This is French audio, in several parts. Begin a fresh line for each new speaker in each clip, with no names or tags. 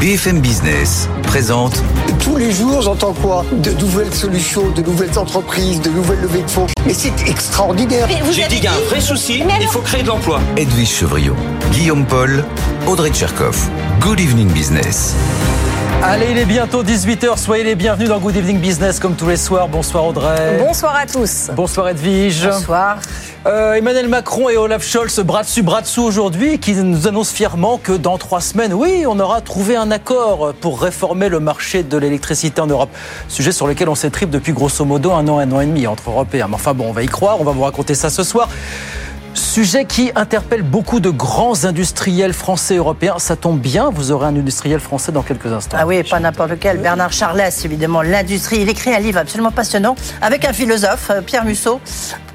BFM Business présente.
Tous les jours, j'entends quoi? De nouvelles solutions, de nouvelles entreprises, de nouvelles levées de fonds. Mais c'est extraordinaire.
J'ai dit qu'il y a un vrai souci, il faut créer de l'emploi.
Edwige Chevriot, Guillaume Paul, Audrey Tcherkov. Good evening business.
Allez, il est bientôt 18h. Soyez les bienvenus dans Good Evening Business comme tous les soirs. Bonsoir Audrey.
Bonsoir à tous.
Bonsoir Edwige.
Bonsoir.
Euh, Emmanuel Macron et Olaf Scholz, bras dessus, bras dessous aujourd'hui, qui nous annoncent fièrement que dans trois semaines, oui, on aura trouvé un accord pour réformer le marché de l'électricité en Europe. Sujet sur lequel on s'étripe depuis grosso modo un an, un an et demi entre Européens. Mais enfin bon, on va y croire, on va vous raconter ça ce soir. Sujet qui interpelle beaucoup de grands industriels français et européens. Ça tombe bien, vous aurez un industriel français dans quelques instants.
Ah oui, pas n'importe lequel. Bernard Charlès, évidemment, l'industrie. Il écrit un livre absolument passionnant avec un philosophe, euh, Pierre Musso,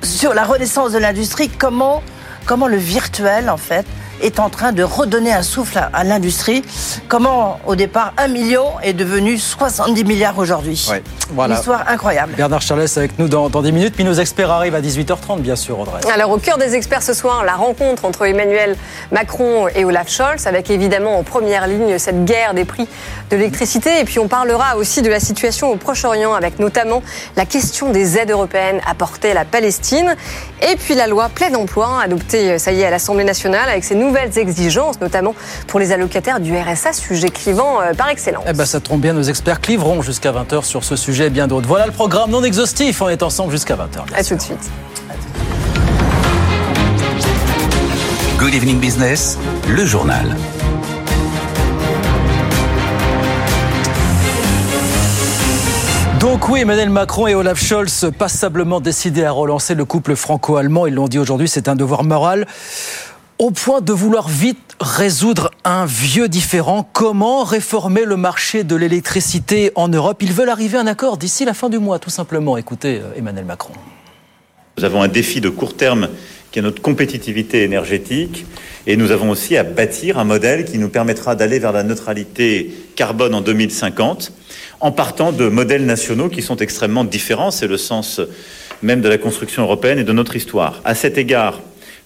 sur la renaissance de l'industrie. Comment, comment le virtuel, en fait, est en train de redonner un souffle à, l'industrie. Comment, au départ, 1 million est devenu 70 milliards aujourd'hui.
Ouais, voilà.
Une histoire incroyable.
Bernard Charles avec nous dans, dans 10 minutes, puis nos experts arrivent à 18h30, bien sûr, Audrey.
Alors, au cœur des experts ce soir, la rencontre entre Emmanuel Macron et Olaf Scholz, avec évidemment en première ligne cette guerre des prix de l'électricité. Et puis, on parlera aussi de la situation au Proche-Orient, avec notamment la question des aides européennes apportées à la Palestine. Et puis, la loi plein emploi, adoptée, ça y est, à l'Assemblée nationale, avec ses nouvelles exigences, notamment pour les allocataires du RSA, sujet clivant euh, par excellence.
Eh ben, ça tombe bien, nos experts cliveront jusqu'à 20h sur ce sujet et bien d'autres. Voilà le programme non exhaustif. On est ensemble jusqu'à 20h.
À tout de suite.
Good Evening Business, le journal.
Donc oui, Emmanuel Macron et Olaf Scholz passablement décidés à relancer le couple franco-allemand. Ils l'ont dit aujourd'hui, c'est un devoir moral. Au point de vouloir vite résoudre un vieux différent, comment réformer le marché de l'électricité en Europe? Ils veulent arriver à un accord d'ici la fin du mois, tout simplement. Écoutez euh, Emmanuel Macron.
Nous avons un défi de court terme qui est notre compétitivité énergétique. Et nous avons aussi à bâtir un modèle qui nous permettra d'aller vers la neutralité carbone en 2050, en partant de modèles nationaux qui sont extrêmement différents. C'est le sens même de la construction européenne et de notre histoire. À cet égard,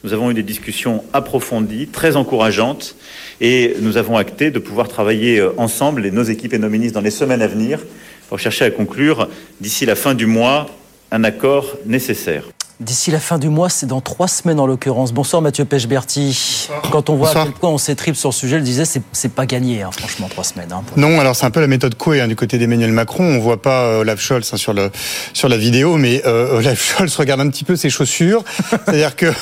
nous avons eu des discussions approfondies, très encourageantes, et nous avons acté de pouvoir travailler euh, ensemble, et nos équipes et nos ministres, dans les semaines à venir, pour chercher à conclure, d'ici la fin du mois, un accord nécessaire.
D'ici la fin du mois, c'est dans trois semaines en l'occurrence. Bonsoir Mathieu Pechberti. Quand on voit à quel point on s'étripe sur le sujet, je le disais, c'est pas gagné, hein, franchement, trois semaines. Hein,
non, alors c'est un peu la méthode Coué hein, du côté d'Emmanuel Macron. On voit pas euh, Olaf Scholz sur, le, sur la vidéo, mais euh, Olaf Scholz regarde un petit peu ses chaussures. C'est-à-dire que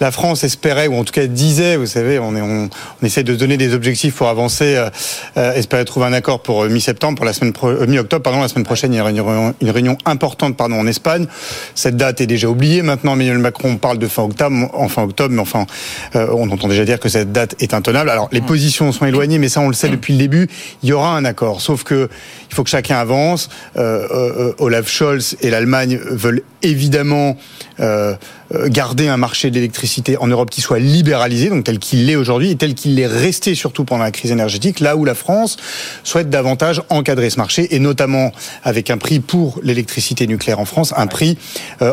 la France espérait, ou en tout cas disait, vous savez, on, est, on, on essaie de donner des objectifs pour avancer, euh, euh espérer trouver un accord pour euh, mi-septembre, pour la semaine mi-octobre, pardon, la semaine prochaine, il y aura une réunion, une réunion importante pardon, en Espagne. Cette date est déjà oubliée. Maintenant, Emmanuel Macron on parle de fin octobre, en fin octobre, mais enfin, euh, on entend déjà dire que cette date est intenable. Alors, les positions sont éloignées, mais ça, on le sait depuis le début. Il y aura un accord, sauf que il faut que chacun avance. Euh, euh, Olaf Scholz et l'Allemagne veulent évidemment garder un marché de l'électricité en Europe qui soit libéralisé, donc tel qu'il l'est aujourd'hui et tel qu'il l'est resté surtout pendant la crise énergétique, là où la France souhaite davantage encadrer ce marché et notamment avec un prix pour l'électricité nucléaire en France, un prix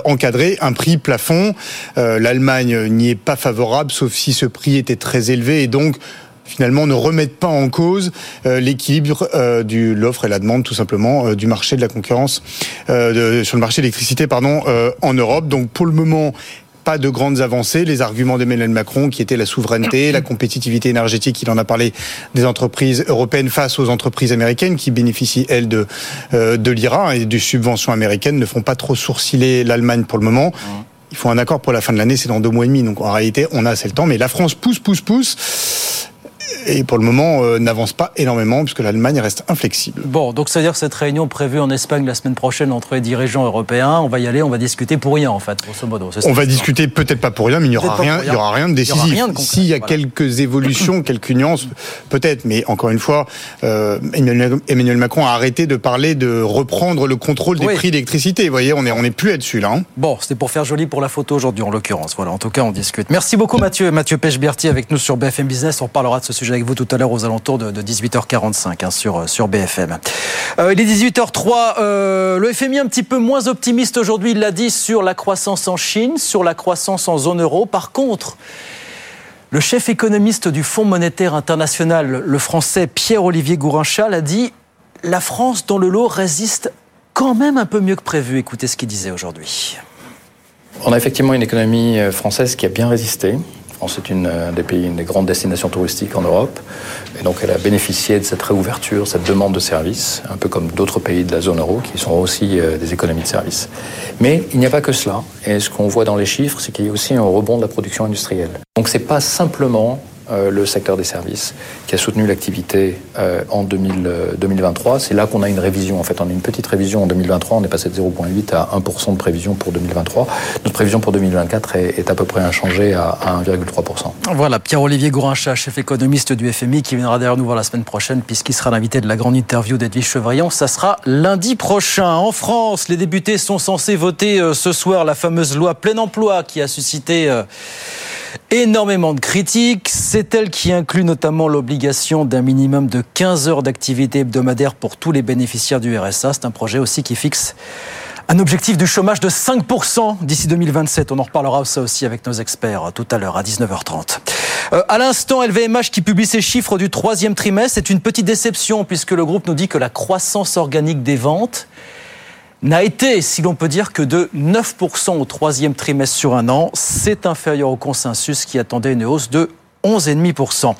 encadré, un prix plafond. Euh, L'Allemagne n'y est pas favorable, sauf si ce prix était très élevé et donc finalement ne remettent pas en cause euh, l'équilibre euh, de l'offre et la demande tout simplement du marché de la concurrence sur le marché de l'électricité pardon en Europe. Donc pour le moment pas de grandes avancées. Les arguments d'Emmanuel Macron, qui étaient la souveraineté, la compétitivité énergétique, il en a parlé des entreprises européennes face aux entreprises américaines qui bénéficient, elles, de, de l'IRA et des subventions américaines, ne font pas trop sourciller l'Allemagne pour le moment. Il faut un accord pour la fin de l'année, c'est dans deux mois et demi. Donc en réalité, on a assez le temps. Mais la France pousse, pousse, pousse et pour le moment euh, n'avance pas énormément puisque l'Allemagne reste inflexible.
Bon, donc c'est-à-dire que cette réunion prévue en Espagne la semaine prochaine entre les dirigeants européens, on va y aller, on va discuter pour rien en fait, grosso modo.
On va discuter peut-être pas pour rien, mais il n'y aura rien, il y aura rien de décisif. S'il y a quelques évolutions, quelques nuances, peut-être, mais encore une fois, euh, Emmanuel, Macron a arrêté de parler de reprendre le contrôle des prix d'électricité. Vous voyez, on est on est plus là-dessus là. Hein.
Bon, c'était pour faire joli pour la photo aujourd'hui en l'occurrence. Voilà, en tout cas, on discute. Merci beaucoup Mathieu, Mathieu Pechberti avec nous sur BFM Business. On parlera de ce sujet avec vous tout à l'heure aux alentours de, 18h45 hein, sur, euh, sur BFM. Euh, il est 18h03. Euh, le FMI un petit peu moins optimiste aujourd'hui, il l'a dit, sur la croissance en Chine, sur la croissance en zone euro. Par contre, Le chef économiste du Fonds monétaire international, le français Pierre-Olivier Gourinchal, a dit La France dans le lot résiste quand même un peu mieux que prévu. Écoutez ce qu'il disait aujourd'hui.
On a effectivement une économie française qui a bien résisté. France est une des pays, une des grandes destinations touristiques en Europe. Et donc, elle a bénéficié de cette réouverture, cette demande de services, un peu comme d'autres pays de la zone euro qui sont aussi euh, des économies de services. Mais il n'y a pas que cela. Et ce qu'on voit dans les chiffres, c'est qu'il y a aussi un rebond de la production industrielle. Donc, c'est pas simplement euh, le secteur des services, qui a soutenu l'activité euh, en 2023. C'est là qu'on a une révision. En fait, on a une petite révision en 2023. On est passé de 0,8 à 1% de prévision pour 2023. Notre prévision pour 2024 est, à peu près inchangée à, 1,3%.
Voilà, Pierre-Olivier Gourincha, chef économiste du FMI, qui viendra derrière nous voir la semaine prochaine, puisqu'il sera l'invité de la grande interview d'Edwige Chevrillon. Ça sera lundi prochain. En France, les députés sont censés voter euh, ce soir la fameuse loi plein emploi qui a suscité énormément de critiques. C'est elle qui inclut notamment l'obligation d'un minimum de 15 heures d'activité hebdomadaire pour tous les bénéficiaires du RSA. C'est un projet aussi qui fixe un objectif du chômage de 5% d'ici 2027. On en reparlera ça aussi avec nos experts tout à l'heure à 19h30. Euh, à l'instant, LVMH qui publie ses chiffres du troisième trimestre, c'est une petite déception puisque le groupe nous dit que la croissance organique des ventes n'a été, si l'on peut dire, que de 9% au troisième trimestre sur un an. C'est inférieur au consensus qui attendait une hausse de 11,5%.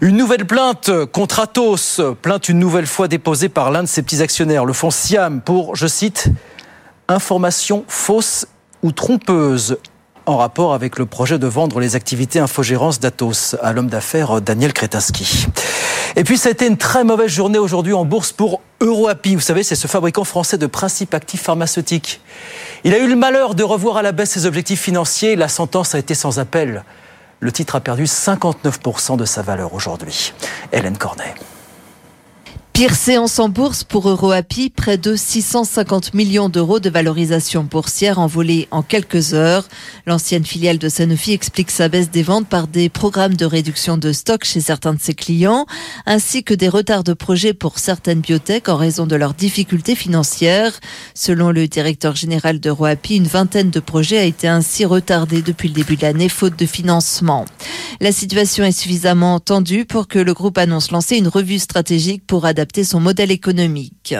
Une nouvelle plainte contre Atos, plainte une nouvelle fois déposée par l'un de ses petits actionnaires, le fonds Siam, pour, je cite, information fausse ou trompeuse en rapport avec le projet de vendre les activités infogérance d'Atos à l'homme d'affaires Daniel Kretaski. Et puis, ça a été une très mauvaise journée aujourd'hui en bourse pour EuroAPI. Vous savez, c'est ce fabricant français de principes actifs pharmaceutiques. Il a eu le malheur de revoir à la baisse ses objectifs financiers. La sentence a été sans appel. Le titre a perdu 59% de sa valeur aujourd'hui. Hélène Cornet.
Pire séance en bourse pour EuroAPI, près de 650 millions d'euros de valorisation boursière envolée en quelques heures. L'ancienne filiale de Sanofi explique sa baisse des ventes par des programmes de réduction de stock chez certains de ses clients, ainsi que des retards de projets pour certaines biotech en raison de leurs difficultés financières. Selon le directeur général d'EuroAPI, une vingtaine de projets a été ainsi retardée depuis le début de l'année faute de financement. La situation est suffisamment tendue pour que le groupe annonce lancer une revue stratégique pour adapter son modèle économique.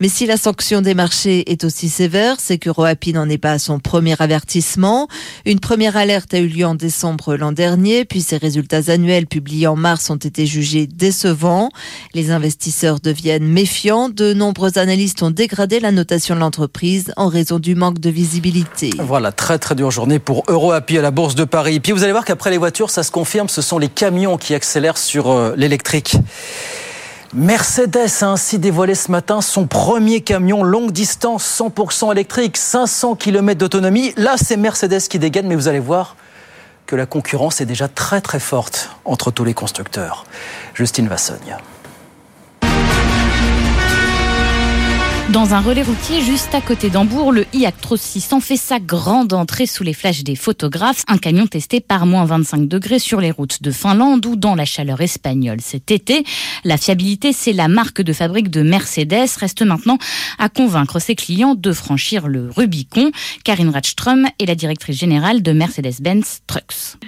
Mais si la sanction des marchés est aussi sévère, c'est que n'en est pas à son premier avertissement. Une première alerte a eu lieu en décembre l'an dernier, puis ses résultats annuels publiés en mars ont été jugés décevants. Les investisseurs deviennent méfiants. De nombreux analystes ont dégradé la notation de l'entreprise en raison du manque de visibilité.
Voilà, très très dure journée pour EuroAPI à la Bourse de Paris. Puis vous allez voir qu'après les voitures, ça se confirme, ce sont les camions qui accélèrent sur euh, l'électrique. Mercedes a ainsi dévoilé ce matin son premier camion longue distance 100% électrique, 500 km d'autonomie. Là, c'est Mercedes qui dégaine, mais vous allez voir que la concurrence est déjà très très forte entre tous les constructeurs. Justine Vassogne.
Dans un relais routier juste à côté d'Hambourg, le i-Actros 600 fait sa grande entrée sous les flashs des photographes. Un camion testé par moins 25 degrés sur les routes de Finlande ou dans la chaleur espagnole cet été. La fiabilité, c'est la marque de fabrique de Mercedes. Reste maintenant à convaincre ses clients de franchir le Rubicon. Karine Ratström est la directrice générale de Mercedes-Benz Trucks.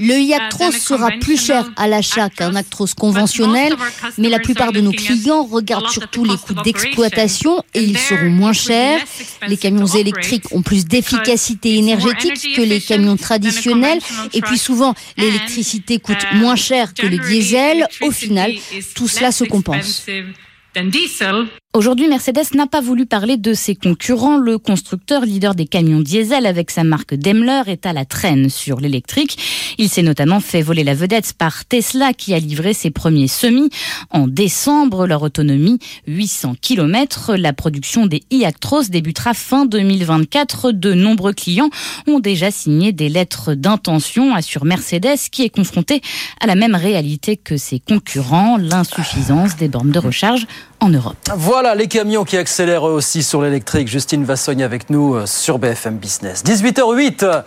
Le Iactros sera plus cher à l'achat qu'un Actros conventionnel, mais la plupart de nos clients regardent surtout les coûts d'exploitation et ils seront moins chers. Les camions électriques ont plus d'efficacité énergétique que les camions traditionnels et puis souvent l'électricité coûte moins cher que le diesel. Au final, tout cela se compense.
Aujourd'hui, Mercedes n'a pas voulu parler de ses concurrents. Le constructeur leader des camions diesel avec sa marque Daimler est à la traîne sur l'électrique. Il s'est notamment fait voler la vedette par Tesla qui a livré ses premiers semis en décembre. Leur autonomie 800 km. La production des e-Actros débutera fin 2024. De nombreux clients ont déjà signé des lettres d'intention, assure Mercedes qui est confronté à la même réalité que ses concurrents, l'insuffisance des bornes de recharge en Europe.
Voilà les camions qui accélèrent aussi sur l'électrique. Justine Vassogne avec nous euh, sur BFM Business. 18h08.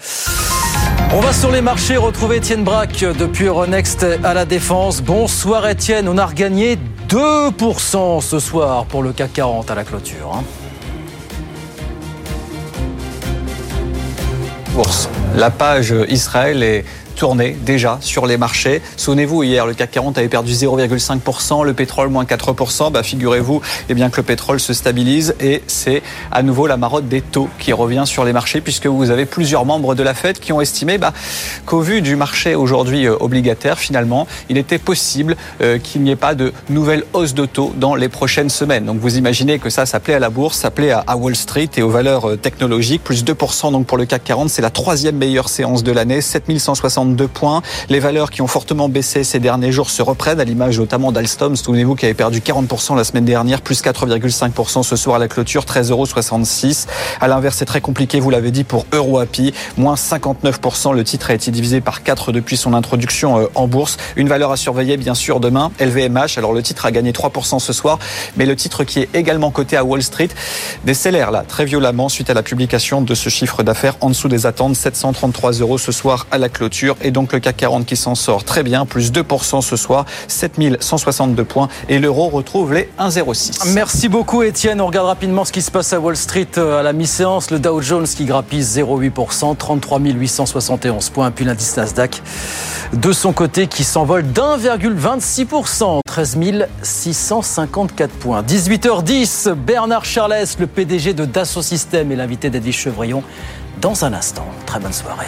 On va sur les marchés retrouver Étienne Braque depuis Euronext à la Défense. Bonsoir Étienne, on a regagné 2% ce soir pour le CAC 40 à la clôture. Hein.
bourse. La page Israël est tourné déjà sur les marchés. Souvenez-vous, hier, le CAC 40 avait perdu 0,5%, le pétrole moins 4%. Bah, figurez-vous eh bien, que le pétrole se stabilise et c'est à nouveau la marotte des taux qui revient sur les marchés puisque vous avez plusieurs membres de la Fed qui ont estimé bah, qu'au vu du marché aujourd'hui euh, obligataire, finalement, il était possible euh, qu'il n'y ait pas de nouvelles hausses de taux dans les prochaines semaines. Donc vous imaginez que ça, s'appelait à la bourse, s'appelait à Wall Street et aux valeurs euh, technologiques. Plus 2% donc pour le CAC 40, c'est la troisième meilleure séance de l'année, 7160 Les valeurs qui ont fortement baissé ces derniers jours se reprennent, à l'image notamment d'Alstom. Souvenez-vous qui avait perdu 40% la semaine dernière, plus 4,5% ce soir à la clôture, 13,66 euros. À l'inverse, c'est très compliqué, vous l'avez dit, pour EuroAPI, moins 59%. Le titre a été divisé par 4 depuis son introduction euh, en bourse. Une valeur à surveiller, bien sûr, demain, LVMH. Alors le titre a gagné 3% ce soir, mais le titre qui est également coté à Wall Street décélère là très violemment suite à la publication de ce chiffre d'affaires en dessous des attentes, 733 euros ce soir à la clôture et donc le CAC 40 qui s'en sort très bien, plus 2% ce soir, 7162 points et l'euro retrouve les 1,06.
Merci beaucoup Étienne. On regarde rapidement ce qui se passe à Wall Street euh, à la mi-séance. Le Dow Jones qui grappille 0,8%, 33 871 points, puis l'indice Nasdaq de son côté qui s'envole d'1,26%, 13 654 points. 18h10, Bernard Charles, le PDG de Dassault Systèmes et l'invité d'Edwige Chevrillon dans un instant. Très bonne soirée.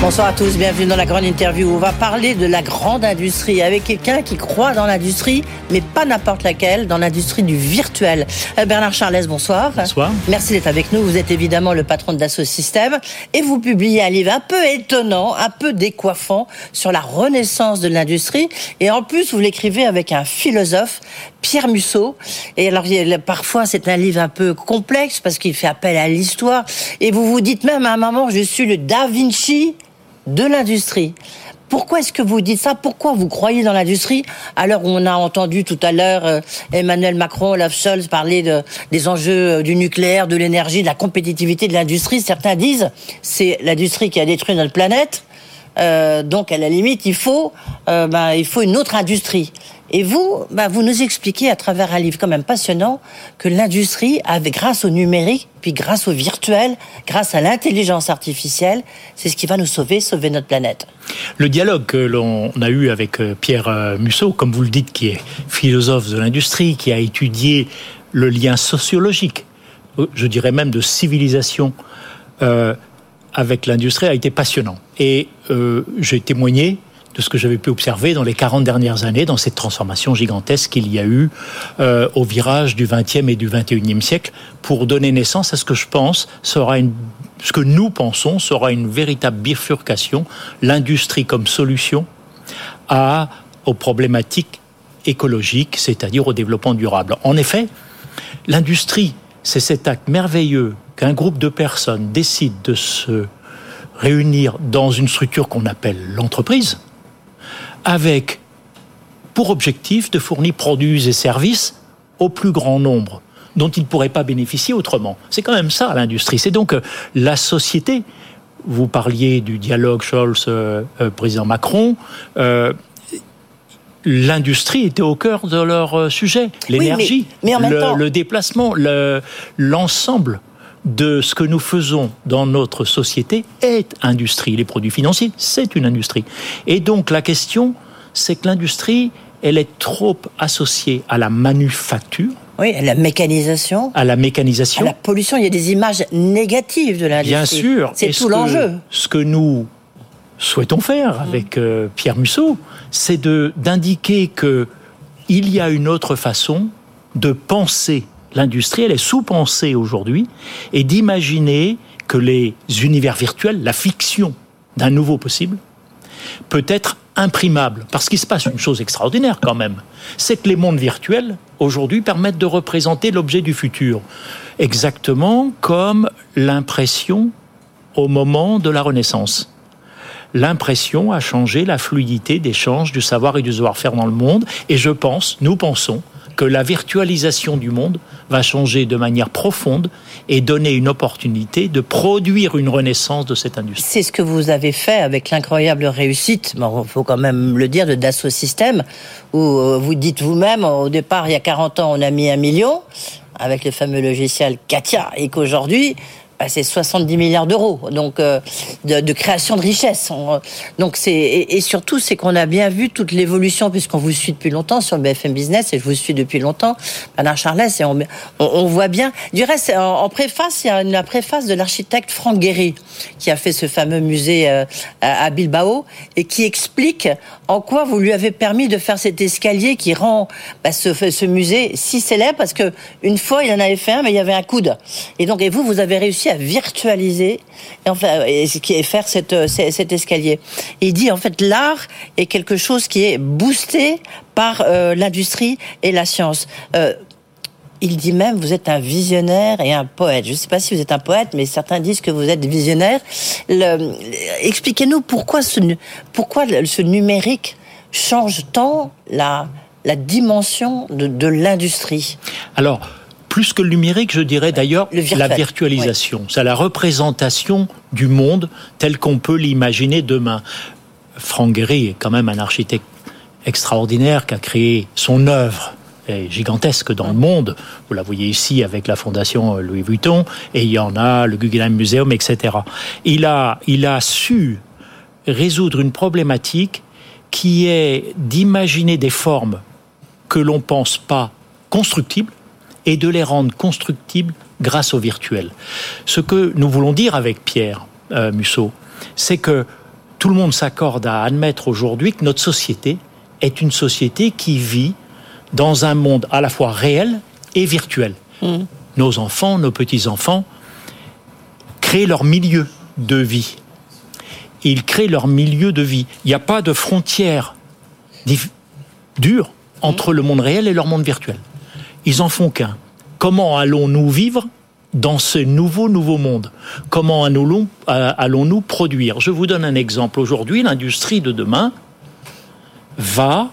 Bonsoir à tous, bienvenue dans la grande interview. On va parler de la grande industrie avec quelqu'un qui croit dans l'industrie, mais pas n'importe laquelle, dans l'industrie du virtuel. Euh, Bernard Charles, bonsoir.
Bonsoir.
Merci d'être avec nous. Vous êtes évidemment le patron de Dassault Systèmes et vous publiez un livre un peu étonnant, un peu décoiffant sur la renaissance de l'industrie. Et en plus, vous l'écrivez avec un philosophe, Pierre Musso. Et alors, parfois, c'est un livre un peu complexe parce qu'il fait appel à l'histoire. Et vous vous dites même à un moment, je suis le Da Vinci de l'industrie. Pourquoi est-ce que vous dites ça? Pourquoi vous croyez dans l'industrie? Alors on a entendu tout à l'heure euh, Emmanuel Macron, Olaf Scholz parler de, des enjeux euh, du nucléaire, de l'énergie, de la compétitivité de l'industrie. Certains disent c'est l'industrie qui a détruit notre planète. Euh, donc à la limite, il faut, euh, ben, il faut une autre industrie. Et vous, ben, vous nous expliquez à travers un livre quand même passionnant que l'industrie, grâce au numérique, puis grâce au virtuel, grâce à l'intelligence artificielle, c'est ce qui va nous sauver, sauver notre planète.
Le dialogue que l'on a eu avec euh, Pierre Musso, comme vous le dites, qui est philosophe de l'industrie, qui a étudié le lien sociologique, je dirais même de civilisation, euh, avec l'industrie a été passionnant. Et euh, j'ai témoigné de ce que j'avais pu observer dans les 40 dernières années, dans cette transformation gigantesque qu'il y a eu euh, au virage du 20e et du 21e siècle, pour donner naissance à ce que je pense sera une, ce que nous pensons sera une véritable bifurcation, l'industrie comme solution à, aux problématiques écologiques, c'est-à-dire au développement durable. En effet, l'industrie, c'est cet acte merveilleux qu'un groupe de personnes décide de se réunir dans une structure qu'on appelle l'entreprise, avec pour objectif de fournir produits et services au plus grand nombre dont ils ne pourraient pas bénéficier autrement. C'est quand même ça l'industrie. C'est donc euh, la société. Vous parliez du dialogue Scholz-président euh, Macron. Euh, l'industrie était au cœur de leur sujet. L'énergie, le, le, déplacement, l'ensemble de ce que nous faisons dans notre société est industrie. Les produits financiers, c'est une industrie. Et donc la question, c'est que l'industrie, elle est trop associée à la manufacture.
Oui, à la mécanisation.
À la mécanisation.
À la pollution. Il y a des images négatives de l'industrie.
Bien sûr.
C'est tout l'enjeu.
Ce que nous souhaitons faire avec euh, Pierre Musso, c'est d'indiquer que il y a une autre façon de penser l'industrie, elle est sous-pensée aujourd'hui, et d'imaginer que les univers virtuels, la fiction d'un nouveau possible, peut être imprimable. Parce qu'il se passe une chose extraordinaire quand même, c'est que les mondes virtuels, aujourd'hui, permettent de représenter l'objet du futur. Exactement comme l'impression au moment de la Renaissance. L'impression a changé la fluidité d'échange du savoir et du savoir-faire dans le monde, et je pense, nous pensons, que la virtualisation du monde va changer de manière profonde et donner une opportunité de produire une renaissance de cette industrie.
C'est ce que vous avez fait avec l'incroyable réussite, il faut quand même le dire, de Dassault Systèmes, où euh, vous dites vous-même, au départ, il y a 40 ans, on a mis un million avec le fameux logiciel Katia, et qu'aujourd'hui, c'est 70 milliards d'euros, donc euh, de, création de richesse. donc c'est et, surtout c'est qu'on a bien vu toute l'évolution puisqu'on vous suit depuis longtemps sur BFM Business et je vous suis depuis longtemps, Bernard Charles, et on, voit bien. Du reste, en, préface, il y a la préface de l'architecte Franck Guéry qui a fait ce fameux musée euh, à Bilbao et qui explique en quoi vous lui avez permis de faire cet escalier qui rend bah, ce, ce musée si célèbre? Parce que une fois il en avait fait un mais il y avait un coude et donc et vous vous avez réussi à virtualiser et enfin et, et faire cette, cet escalier. il dit en fait l'art est quelque chose qui est boosté par euh, l'industrie et la science. Euh, il dit même vous êtes un visionnaire et un poète. Je ne sais pas si vous êtes un poète, mais certains disent que vous êtes visionnaire. Expliquez-nous pourquoi ce, pourquoi ce numérique change tant la, la dimension de, de l'industrie?
Alors, plus que le numérique, je dirais d'ailleurs la virtualisation. C'est la représentation du monde tel qu'on peut l'imaginer demain. Franck Gehry est quand même un architecte extraordinaire qui a créé son œuvre gigantesque dans le monde. Vous la voyez ici avec la fondation Louis Vuitton, et il y en a le Guggenheim Museum, etc. Il a, il a su résoudre une problématique qui est d'imaginer des formes que l'on pense pas constructibles, et de les rendre constructibles grâce au virtuel. Ce que nous voulons dire avec Pierre euh, Musso, c'est que tout le monde s'accorde à admettre aujourd'hui que notre société est une société qui vit dans un monde à la fois réel et virtuel. Mmh. Nos enfants, nos petits-enfants créent leur milieu de vie. Ils créent leur milieu de vie. Il n'y a pas de frontière dure entre le monde réel et leur monde virtuel. Ils en font qu'un. Comment allons-nous vivre dans ce nouveau, nouveau monde? Comment euh, allons-nous produire? Je vous donne un exemple. Aujourd'hui, l'industrie de demain va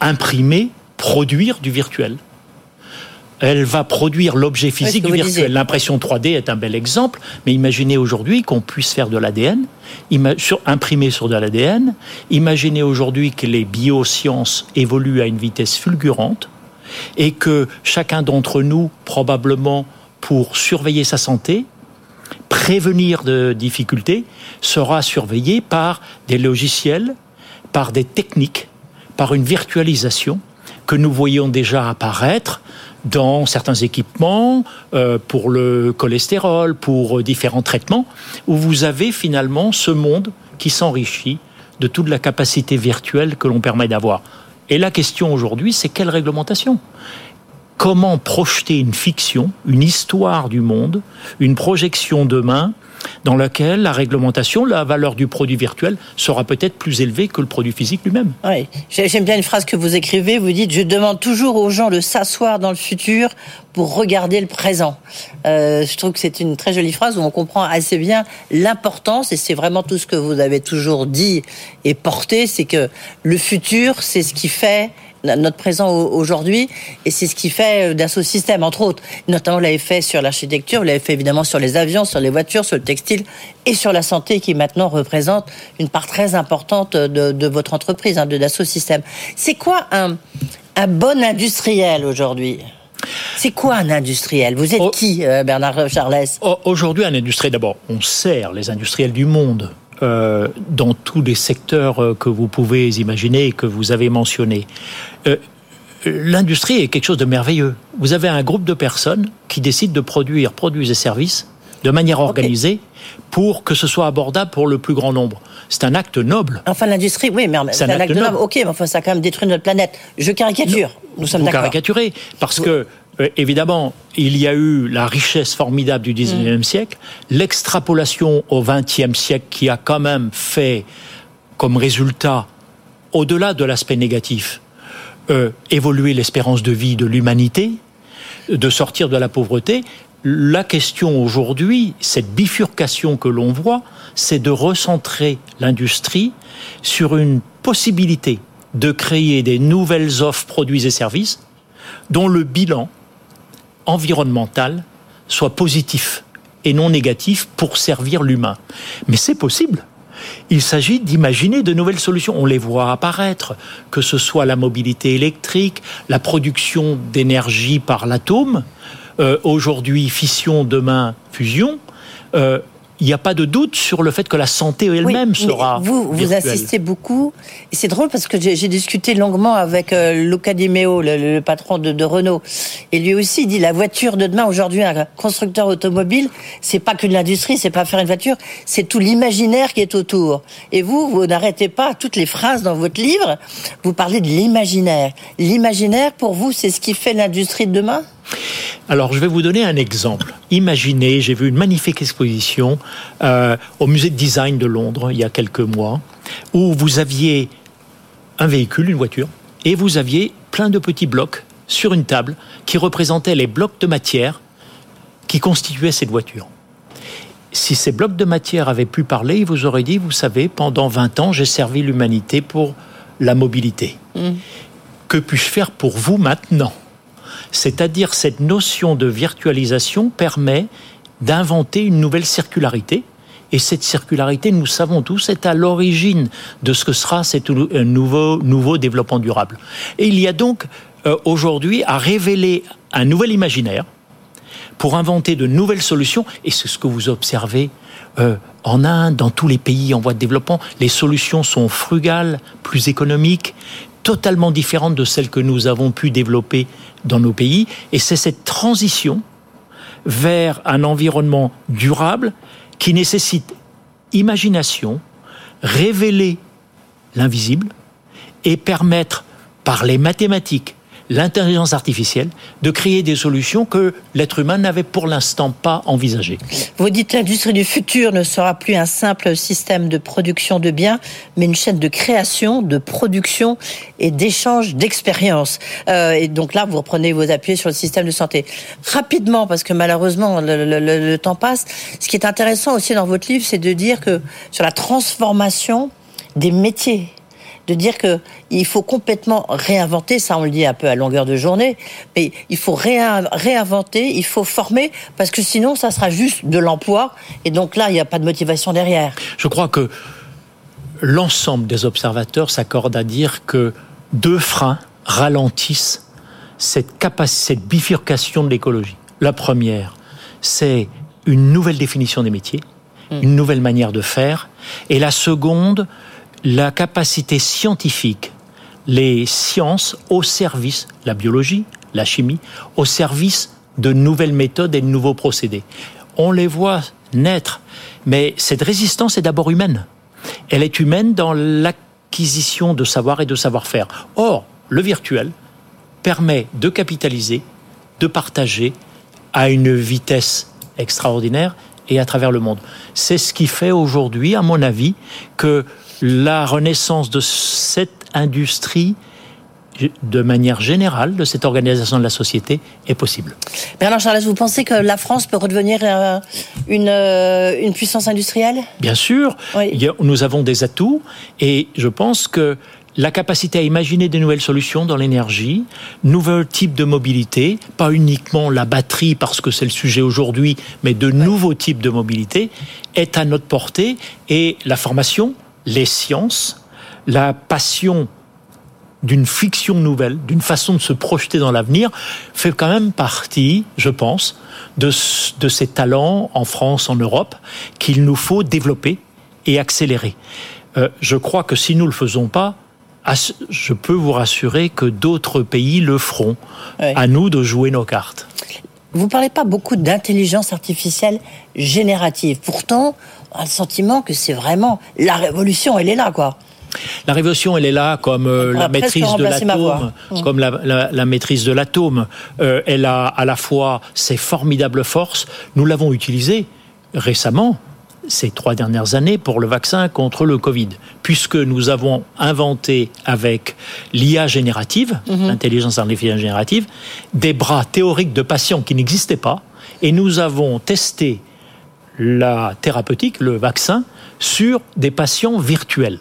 imprimer, produire du virtuel. Elle va produire l'objet physique du virtuel. L'impression 3D est un bel exemple, mais imaginez aujourd'hui qu'on puisse faire de l'ADN, imprimer sur de l'ADN. Imaginez aujourd'hui que les biosciences évoluent à une vitesse fulgurante et que chacun d'entre nous, probablement pour surveiller sa santé, prévenir de difficultés, sera surveillé par des logiciels, par des techniques, par une virtualisation que nous voyons déjà apparaître dans certains équipements euh, pour le cholestérol, pour différents traitements, où vous avez finalement ce monde qui s'enrichit de toute la capacité virtuelle que l'on permet d'avoir. Et la question aujourd'hui, c'est quelle réglementation? Comment projeter une fiction, une histoire du monde, une projection demain dans laquelle la réglementation, la valeur du produit virtuel sera peut-être plus élevée que le produit physique lui-même.
Oui, j'aime bien une phrase que vous écrivez, vous dites, je demande toujours aux gens de s'asseoir dans le futur pour regarder le présent. Euh, je trouve que c'est une très jolie phrase où on comprend assez bien l'importance, et c'est vraiment tout ce que vous avez toujours dit et porté, c'est que le futur, c'est ce qui fait notre présent aujourd'hui, et c'est ce qui fait euh, Dassault Systèmes, entre autres. Notamment, vous l'avez fait sur l'architecture, vous l'avez fait évidemment sur les avions, sur les voitures, sur le textile, et sur la santé, qui maintenant représente une part très importante de, votre entreprise, hein, de Dassault Systèmes. C'est quoi un, un bon industriel aujourd'hui? C'est quoi un industriel? Vous êtes qui, euh, Bernard Charles?
Aujourd'hui, un industriel, d'abord, on sert les industriels du monde euh, dans tous les secteurs euh, que vous pouvez imaginer et que vous avez mentionnés. Euh, l'industrie est quelque chose de merveilleux. Vous avez un groupe de personnes qui décident de produire produits et services de manière organisée pour que ce soit abordable pour le plus grand nombre. C'est un acte noble.
Enfin, l'industrie, oui, mais c'est un, acte, noble. Ok, mais enfin, ça a quand même détruit notre planète. Je caricature. Nous sommes d'accord.
Vous caricaturez parce que euh, évidemment, il y a eu la richesse formidable du 19e mm. siècle, l'extrapolation au 20e siècle qui a quand même fait comme résultat, au-delà de l'aspect négatif, euh, évoluer l'espérance de vie de l'humanité, de sortir de la pauvreté. La question aujourd'hui, cette bifurcation que l'on voit, c'est de recentrer l'industrie sur une possibilité de créer des nouvelles offres, produits et services dont le bilan environnemental soit positif et non négatif pour servir l'humain. Mais c'est possible. Il s'agit d'imaginer de nouvelles solutions. On les voit apparaître, que ce soit la mobilité électrique, la production d'énergie par l'atome, euh, aujourd'hui fission, demain fusion. Euh, il n'y a pas de doute sur le fait que la santé elle-même sera.
Vous, vous insistez beaucoup. Et c'est drôle parce que j'ai discuté longuement avec euh, Luca Di Meo, le, patron de, Renault. Et lui aussi dit la voiture de demain, aujourd'hui, un constructeur automobile, c'est pas que de l'industrie, c'est pas faire une voiture, c'est tout l'imaginaire qui est autour. Et vous, vous n'arrêtez pas toutes les phrases dans votre livre. Vous parlez de l'imaginaire. L'imaginaire, pour vous, c'est ce qui fait l'industrie de demain?
Alors, je vais vous donner un exemple. Imaginez, j'ai vu une magnifique exposition euh, au musée de design de Londres il y a quelques mois, où vous aviez un véhicule, une voiture, et vous aviez plein de petits blocs sur une table qui représentaient les blocs de matière qui constituaient cette voiture. Si ces blocs de matière avaient pu parler, ils vous auraient dit, vous savez, pendant 20 ans, j'ai servi l'humanité pour la mobilité. Mmh. Que puis-je faire pour vous maintenant? C'est-à-dire cette notion de virtualisation permet d'inventer une nouvelle circularité. Et cette circularité, nous savons tous, est à l'origine de ce que sera ce nouveau, nouveau développement durable. Et il y a donc euh, aujourd'hui à révéler un nouvel imaginaire pour inventer de nouvelles solutions. Et c'est ce que vous observez euh, en Inde, dans tous les pays en voie de développement. Les solutions sont frugales, plus économiques, totalement différentes de celles que nous avons pu développer dans nos pays. Et c'est cette transition vers un environnement durable qui nécessite imagination, révéler l'invisible et permettre par les mathématiques, l'intelligence artificielle de créer des solutions que l'être humain n'avait pour l'instant pas envisagées.
Vous dites l'industrie du futur ne sera plus un simple système de production de biens, mais une chaîne de création, de production et d'échange d'expériences. Euh, et donc là, vous reprenez vos appuis sur le système de santé. Rapidement, parce que malheureusement, le, le temps passe, ce qui est intéressant aussi dans votre livre, c'est de dire que sur la transformation des métiers de dire que il faut complètement réinventer, ça on le dit un peu à longueur de journée, mais il faut réinventer, il faut former, parce que sinon ça sera juste de l'emploi, et donc là il n'y a pas de motivation derrière.
Je crois que l'ensemble des observateurs s'accordent à dire que deux freins ralentissent cette capacité, cette bifurcation de l'écologie. La première, c'est une nouvelle définition des métiers, mmh. une nouvelle manière de faire, et la seconde, la capacité scientifique, les sciences au service, la biologie, la chimie, au service de nouvelles méthodes et de nouveaux procédés. On les voit naître, mais cette résistance est d'abord humaine. Elle est humaine dans l'acquisition de savoir et de savoir-faire. Or, le virtuel permet de capitaliser, de partager à une vitesse extraordinaire et à travers le monde. C'est ce qui fait aujourd'hui, à mon avis, que la renaissance de cette industrie de manière générale, de cette organisation de la société, est possible.
Bernard Charles, vous pensez que la France peut redevenir euh, une, euh, une, puissance industrielle?
Bien sûr. nous avons des atouts et je pense que la capacité à imaginer des nouvelles solutions dans l'énergie, nouveaux types de mobilité, pas uniquement la batterie parce que c'est le sujet aujourd'hui, mais de nouveaux types de mobilité, est à notre portée et la formation, les sciences, la passion d'une fiction nouvelle, d'une façon de se projeter dans l'avenir, fait quand même partie, je pense, de, ces talents en France, en Europe, qu'il nous faut développer et accélérer. Euh, je crois que si nous ne le faisons pas, je peux vous rassurer que d'autres pays le feront. À nous de jouer nos cartes.
Vous ne parlez pas beaucoup d'intelligence artificielle générative. Pourtant, a le sentiment que c'est vraiment la révolution, elle est là, quoi.
La révolution, elle est là comme euh, la maîtrise de l'atome, mmh. comme la, maîtrise de l'atome. Euh, elle a à la fois ses formidables forces. Nous l'avons utilisée récemment ces trois dernières années pour le vaccin contre le Covid, puisque nous avons inventé avec l'IA générative, mmh. l'intelligence artificielle générative, des bras théoriques de patients qui n'existaient pas, et nous avons testé la thérapeutique, le vaccin, sur des patients virtuels.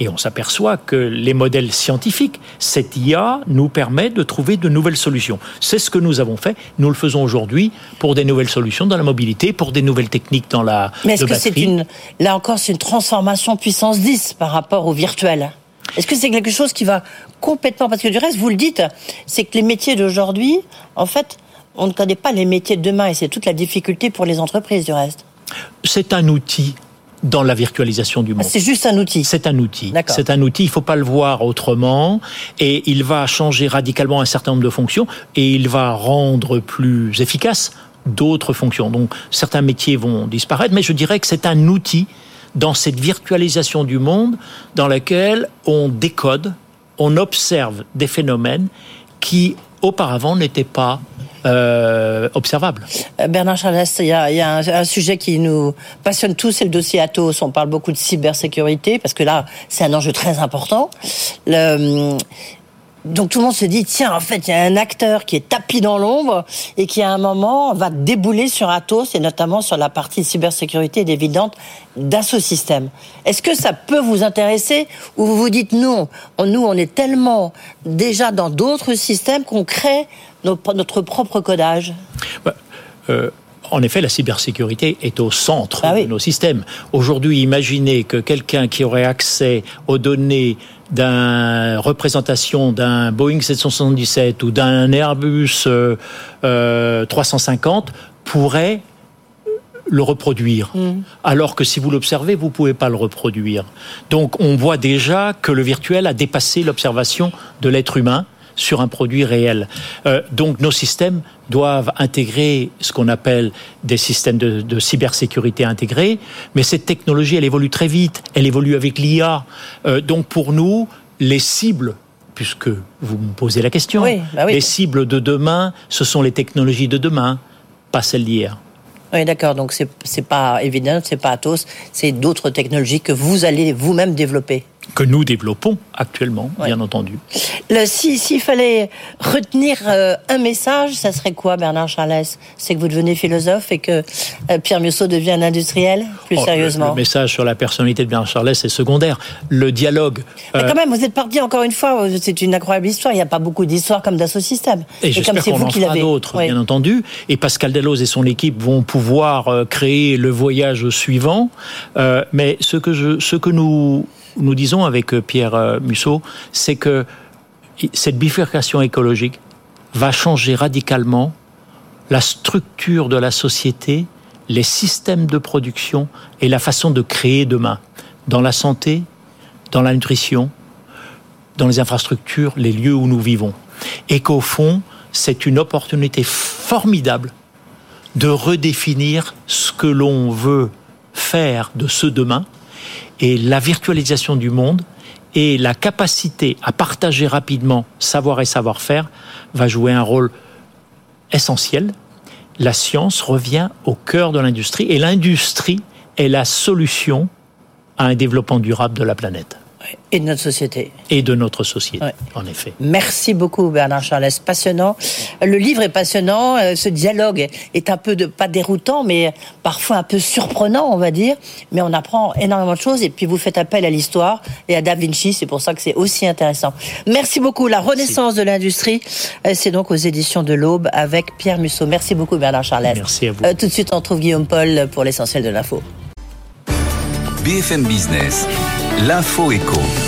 Et on s'aperçoit que les modèles scientifiques, cette IA nous permet de trouver de nouvelles solutions. C'est ce que nous avons fait. Nous le faisons aujourd'hui pour des nouvelles solutions dans la mobilité, pour des nouvelles techniques dans la
Mais est-ce que c'est une, là encore, c'est une transformation puissance 10 par rapport au virtuel? Est-ce que c'est quelque chose qui va complètement, parce que du reste, vous le dites, c'est que les métiers d'aujourd'hui, en fait, on ne connaît pas les métiers de demain et c'est toute la difficulté pour les entreprises du reste.
C'est un outil dans la virtualisation du monde.
C'est juste un outil.
C'est un outil. C'est un outil. Il faut pas le voir autrement. Et il va changer radicalement un certain nombre de fonctions et il va rendre plus efficace d'autres fonctions. Donc certains métiers vont disparaître, mais je dirais que c'est un outil dans cette virtualisation du monde dans laquelle on décode, on observe des phénomènes qui auparavant n'étaient pas euh, observables.
Euh, Bernard Charles, il y a, un, sujet qui nous passionne tous, c'est le dossier Atos. On parle beaucoup de cybersécurité parce que là, c'est un enjeu très important. Donc tout le monde se dit, tiens, en fait, il y a un acteur qui est tapis dans l'ombre et qui, à un moment, va débouler sur Atos et notamment sur la partie cybersécurité évidente d'Asso System. Est-ce que ça peut vous intéresser ou vous vous dites, non, on- nous, on est tellement déjà dans d'autres systèmes qu'on crée notre propre codage
Euh, en effet, la cybersécurité est au centre
Ah
de nos systèmes. Aujourd'hui, imaginez que quelqu'un qui aurait accès aux données d'une représentation d'un Boeing 777 ou d'un Airbus euh, euh, 350 pourrait le reproduire. Alors que si vous l'observez, vous pouvez pas le reproduire. Donc on voit déjà que le virtuel a dépassé l'observation de l'être humain sur un produit réel. Euh, donc nos systèmes doivent intégrer ce qu'on appelle des systèmes de, de cybersécurité intégrés, mais cette technologie, elle évolue très vite, elle évolue avec l'IA. Euh, donc pour nous, les cibles puisque vous me posez la question,
Oui, bah oui.
les cibles de demain, ce sont les technologies de demain, pas celles d'hier.
Oui, d'accord. Donc c'est c'est pas évident, c'est pas Atos, c'est d'autres technologies que vous allez vous-même développer.
Que nous développons actuellement, bien entendu.
Si- S'il fallait retenir euh, un message, ça serait quoi, Bernard Charles? C'est que vous devenez philosophe et que euh, Pierre Musso devient un industriel, plus
Oh,
sérieusement.
Le, message sur la personnalité de Bernard Charles est secondaire. Le dialogue.
Mais
euh,
quand même, vous êtes parti encore une fois. euh, C'est une incroyable histoire. Il n'y a pas beaucoup d'histoires comme Dassault Systèmes.
Et
comme
j'espère
c'est
qu'on
vous
en
qui l'avez.
d'autres,
Oui.
bien entendu. Et Pascal Dalloz et son équipe vont pouvoir euh, créer le voyage suivant. Euh, mais ce que, je, ce que nous, nous disons avec euh, Pierre euh, Musso, c'est que cette bifurcation écologique va changer radicalement la structure de la société, les systèmes de production et la façon de créer demain. Dans la santé, dans la nutrition, dans les infrastructures, les lieux où nous vivons. Et qu'au fond, c'est une opportunité formidable de redéfinir ce que l'on veut faire de ce demain et la virtualisation du monde et la capacité à partager rapidement savoir et savoir-faire va jouer un rôle essentiel. La science revient au cœur de l'industrie et l'industrie est la solution à un développement durable de la planète
Et de notre société.
et de notre société,
Ouais.
en effet.
Merci beaucoup Bernard Charles, passionnant? Le livre est passionnant, euh, ce dialogue est un peu de pas déroutant, mais parfois un peu surprenant, on va dire. Mais on apprend énormément de choses et puis vous faites appel à l'histoire et à Da Vinci, c'est pour ça que c'est aussi intéressant. Merci beaucoup. La renaissance de l'industrie, euh, c'est donc aux éditions de l'Aube avec Pierre Musso. Merci beaucoup Bernard Charles.
Merci à vous.
Euh, tout de suite, on retrouve Guillaume Paul pour l'essentiel de l'info.
BFM Business, l'info éco.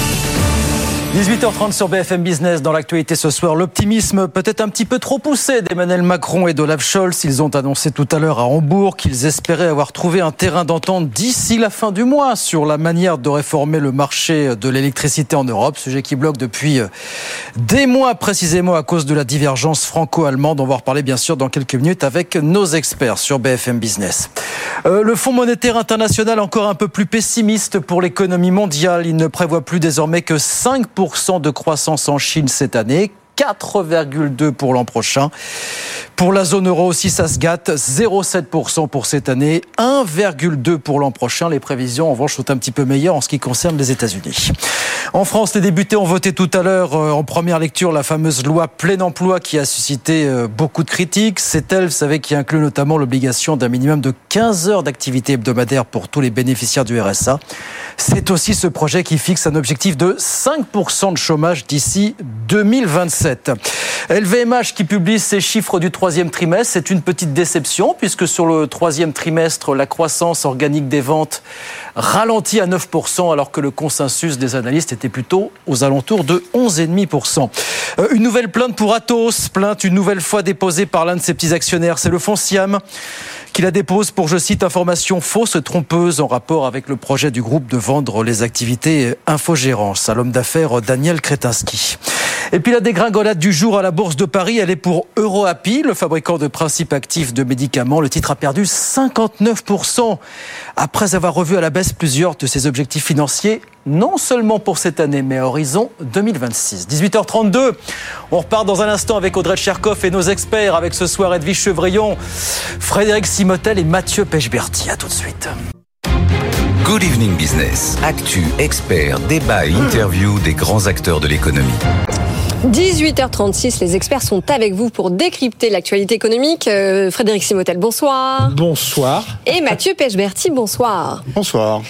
18h30 sur BFM Business. Dans l'actualité ce soir, l'optimisme peut-être un petit peu trop poussé d'Emmanuel Macron et d'Olaf Scholz. Ils ont annoncé tout à l'heure à Hambourg qu'ils espéraient avoir trouvé un terrain d'entente d'ici la fin du mois sur la manière de réformer le marché de l'électricité en Europe. Sujet qui bloque depuis euh, des mois précisément à cause de la divergence franco-allemande. On va reparler bien sûr dans quelques minutes avec nos experts sur BFM Business. Euh, le Fonds monétaire international encore un peu plus pessimiste pour l'économie mondiale. Il ne prévoit plus désormais que 5% de croissance en Chine cette année. 4,2 pour l'an prochain. Pour la zone euro aussi, ça se gâte. 0,7% pour cette année, 1,2% pour l'an prochain. Les prévisions, en revanche, sont un petit peu meilleures en ce qui concerne les États-Unis. En France, les députés ont voté tout à l'heure euh, en première lecture la fameuse loi plein emploi qui a suscité euh, beaucoup de critiques. C'est elle, vous savez, qui inclut notamment l'obligation d'un minimum de 15 heures d'activité hebdomadaire pour tous les bénéficiaires du RSA. C'est aussi ce projet qui fixe un objectif de 5% de chômage d'ici 2027. LVMH qui publie ses chiffres du troisième trimestre, c'est une petite déception puisque sur le troisième trimestre, la croissance organique des ventes ralentit à 9% alors que le consensus des analystes était plutôt aux alentours de 11,5%. Euh, une nouvelle plainte pour Atos, plainte une nouvelle fois déposée par l'un de ses petits actionnaires, c'est le Fonciam qui la dépose pour, je cite, information fausse, trompeuse en rapport avec le projet du groupe de vendre les activités infogérance à l'homme d'affaires Daniel Kretinsky. Et puis la dégringolade du jour à la Bourse de Paris, elle est pour EuroAPI, le fabricant de principes actifs de médicaments. Le titre a perdu 59% après avoir revu à la baisse plusieurs de ses objectifs financiers, non seulement pour cette année, mais à horizon 2026. 18h32, on repart dans un instant avec Audrey Cherkov et nos experts, avec ce soir Edwige Chevrillon, Frédéric Simotel et Mathieu Pechberti. À tout de suite.
Good Evening Business. Actu, experts, débat et interview des grands acteurs de l'économie.
18h36, les experts sont avec vous pour décrypter l'actualité économique. Euh, Frédéric Simotel, bonsoir.
Bonsoir.
Et Mathieu Pechberti, bonsoir.
Bonsoir.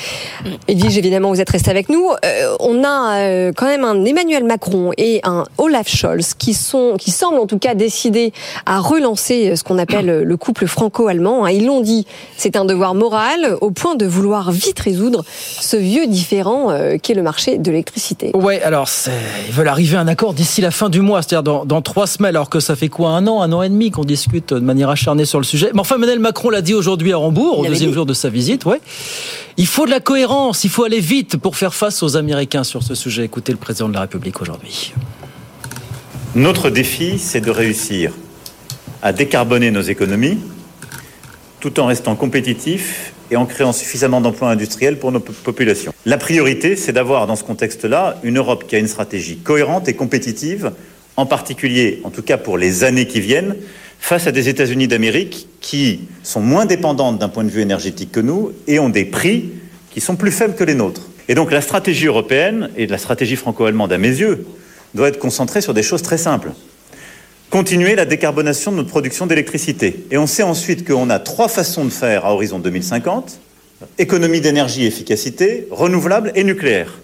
Edwige, évidemment, vous êtes resté avec nous. Euh, on a euh, quand même un Emmanuel Macron et un Olaf Scholz qui sont, qui semblent en tout cas décidés à relancer ce qu'on appelle le couple franco-allemand. Hein. Ils l'ont dit, c'est un devoir moral au point de vouloir vite résoudre ce vieux différent qu'est le marché de l'électricité.
Ouais, alors ils veulent arriver à un accord d'ici la fin du mois, c'est-à-dire dans, dans, trois semaines, alors que ça fait quoi un an, un an et demi qu'on discute de manière acharnée sur le sujet. Mais enfin, Emmanuel Macron l'a dit aujourd'hui à Hambourg, au deuxième jour de sa visite. Ouais, il faut de la cohérence, il faut aller vite pour faire face aux Américains sur ce sujet. Écoutez le président de la République aujourd'hui.
Notre défi, c'est de réussir à décarboner nos économies tout en restant compétitifs et en créant suffisamment d'emplois industriels pour nos populations. La priorité, c'est d'avoir dans ce contexte-là une Europe qui a une stratégie cohérente et compétitive, en particulier, en tout cas pour les années qui viennent, face à des États-Unis d'Amérique qui sont moins dépendantes d'un point de vue énergétique que nous et ont des prix qui sont plus faibles que les nôtres. Et donc la stratégie européenne et la stratégie franco-allemande à mes yeux doit être concentrée sur des choses très simples continuer la décarbonation de notre production d'électricité. Et on sait ensuite qu'on a trois façons de faire à horizon 2050 économie d'énergie, efficacité, renouvelable et nucléaire.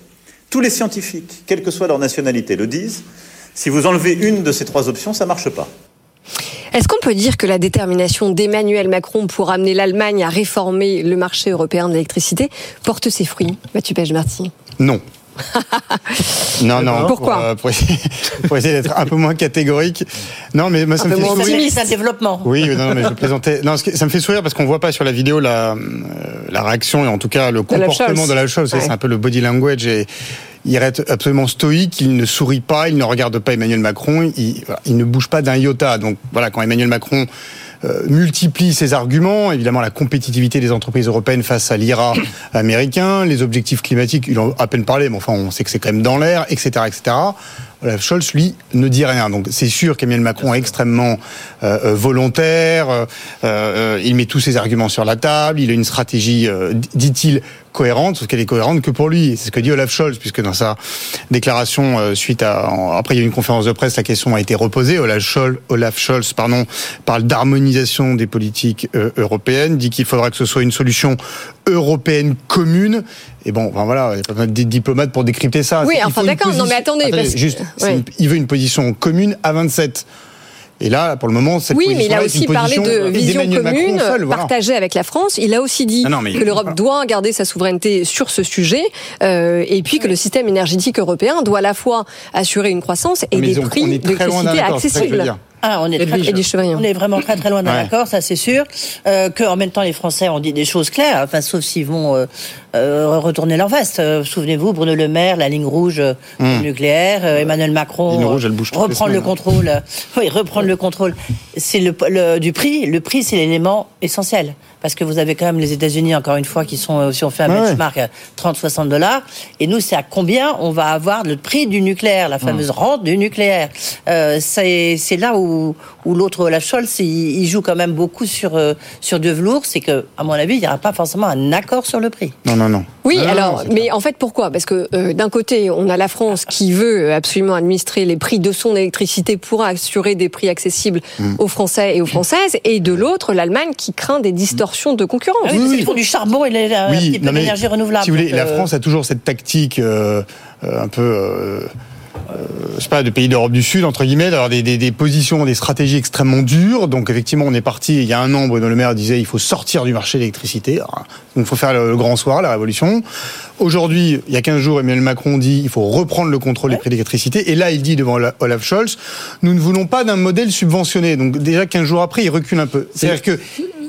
Tous les scientifiques, quelle que soit leur nationalité, le disent. Si vous enlevez une de ces trois options, ça ne marche pas.
Est-ce qu'on peut dire que la détermination d'Emmanuel Macron pour amener l'Allemagne à réformer le marché européen de l'électricité porte ses fruits? Mathieu Page-Marty
Non. non, non.
Pourquoi
pour, pour, essayer d'être un peu moins catégorique. Non, mais moi, ça
un
me fait sourire.
un développement.
Oui, non, mais je plaisantais. Non, ça me fait sourire parce qu'on voit pas sur la vidéo la, euh, la réaction et en tout cas le comportement de la chose.
Ouais.
C'est un peu le body language et il reste absolument stoïque, il ne sourit pas, il ne regarde pas Emmanuel Macron, il, ne bouge pas d'un iota. Donc voilà, quand Emmanuel Macron euh, multiplie ses arguments, évidemment la compétitivité des entreprises européennes face à l'IRA américain, les objectifs climatiques, il en a à peine parlé, mais enfin on sait que c'est quand même dans l'air, etc., etc. Olaf Scholz, lui, ne dit rien. Donc c'est sûr qu'Emmanuel Macron est extrêmement euh, volontaire, euh, euh, il met tous ses arguments sur la table, il a une stratégie, euh, dit-il, cohérente, sauf qu'elle est cohérente que pour lui. C'est ce que dit Olaf Scholz, puisque dans sa déclaration euh, suite à... après, il y a eu une conférence de presse, la question a été reposée. Olaf Scholz, Olaf Scholz pardon, parle d'harmonisation des politiques euh, européennes, dit qu'il faudra que ce soit une solution européenne commune. Et bon, enfin voilà, il n'y a pas besoin d'être diplomate pour décrypter ça.
Oui, enfin, d'accord. Non, mais
position-
attendez, parce
juste,
ouais.
une- il veut une position commune à 27. Et là, pour le moment, cette
Oui, mais il a aussi parlé de vision
d'Emmanuel Macron
commune
seul, voilà.
partagée avec la France. Il a aussi dit
non,
que l'Europe doit garder sa souveraineté sur ce sujet euh, et puis que le système énergétique européen doit à la fois assurer une croissance et
Mais
des prix
on d'un
d'électricité accessibles.
Ah, on est, très, on est vraiment très très loin d'un
Ouais.
accord, ça c'est sûr. Euh, que en même temps les Français ont dit des choses claires, enfin sauf s'ils vont euh, euh, retourner leur veste. Euh, Souvenez-vous, Bruno Le Maire, la ligne rouge du nucléaire, euh, Emmanuel Macron,
Ligne rouge, elle bouge toutes les
reprendre le
hein.
contrôle. euh, oui, reprendre le contrôle. C'est le, le- du prix. Le prix, c'est l'élément essentiel parce que vous avez quand même les États-Unis, encore une fois, qui sont, euh, si on fait un
Ouais,
benchmark, à 30-60 dollars. Et nous, c'est à combien on va avoir le prix du nucléaire, la fameuse rente du nucléaire. Euh, c'est là où, où l'autre, Olaf Scholz, il, il joue quand même beaucoup sur, euh, sur de velours. C'est que, à mon avis, il n'y aura pas forcément un accord sur le prix.
Non, non, non.
Oui, alors,
non,
mais en fait, pourquoi? Parce que euh, d'un côté, on a la France qui veut absolument administrer les prix de son électricité pour assurer des prix accessibles
Mm.
aux Français et aux Françaises, et de l'autre, l'Allemagne qui craint des distorsions de concurrence.
Ah oui, font du charbon et d'énergie renouvelable.
Si vous voulez, la
euh,
France a toujours cette tactique euh, euh, un peu. euh, euh, je sais pas, de pays d'Europe du Sud, entre guillemets, d'avoir des, des, des positions, des stratégies extrêmement dures. Donc, effectivement, on est parti, il y a un an, Bruno Le Maire disait il faut sortir du marché de l'électricité. Alors, Donc, il faut faire le, le grand soir, la révolution. Aujourd'hui, il y a 15 jours, Emmanuel Macron dit il faut reprendre le contrôle des prix de l'électricité. Et là, il dit devant Ola- Olaf Scholz nous ne voulons pas d'un modèle subventionné. Donc, déjà 15 jours après, il recule un peu. C'est-à-dire que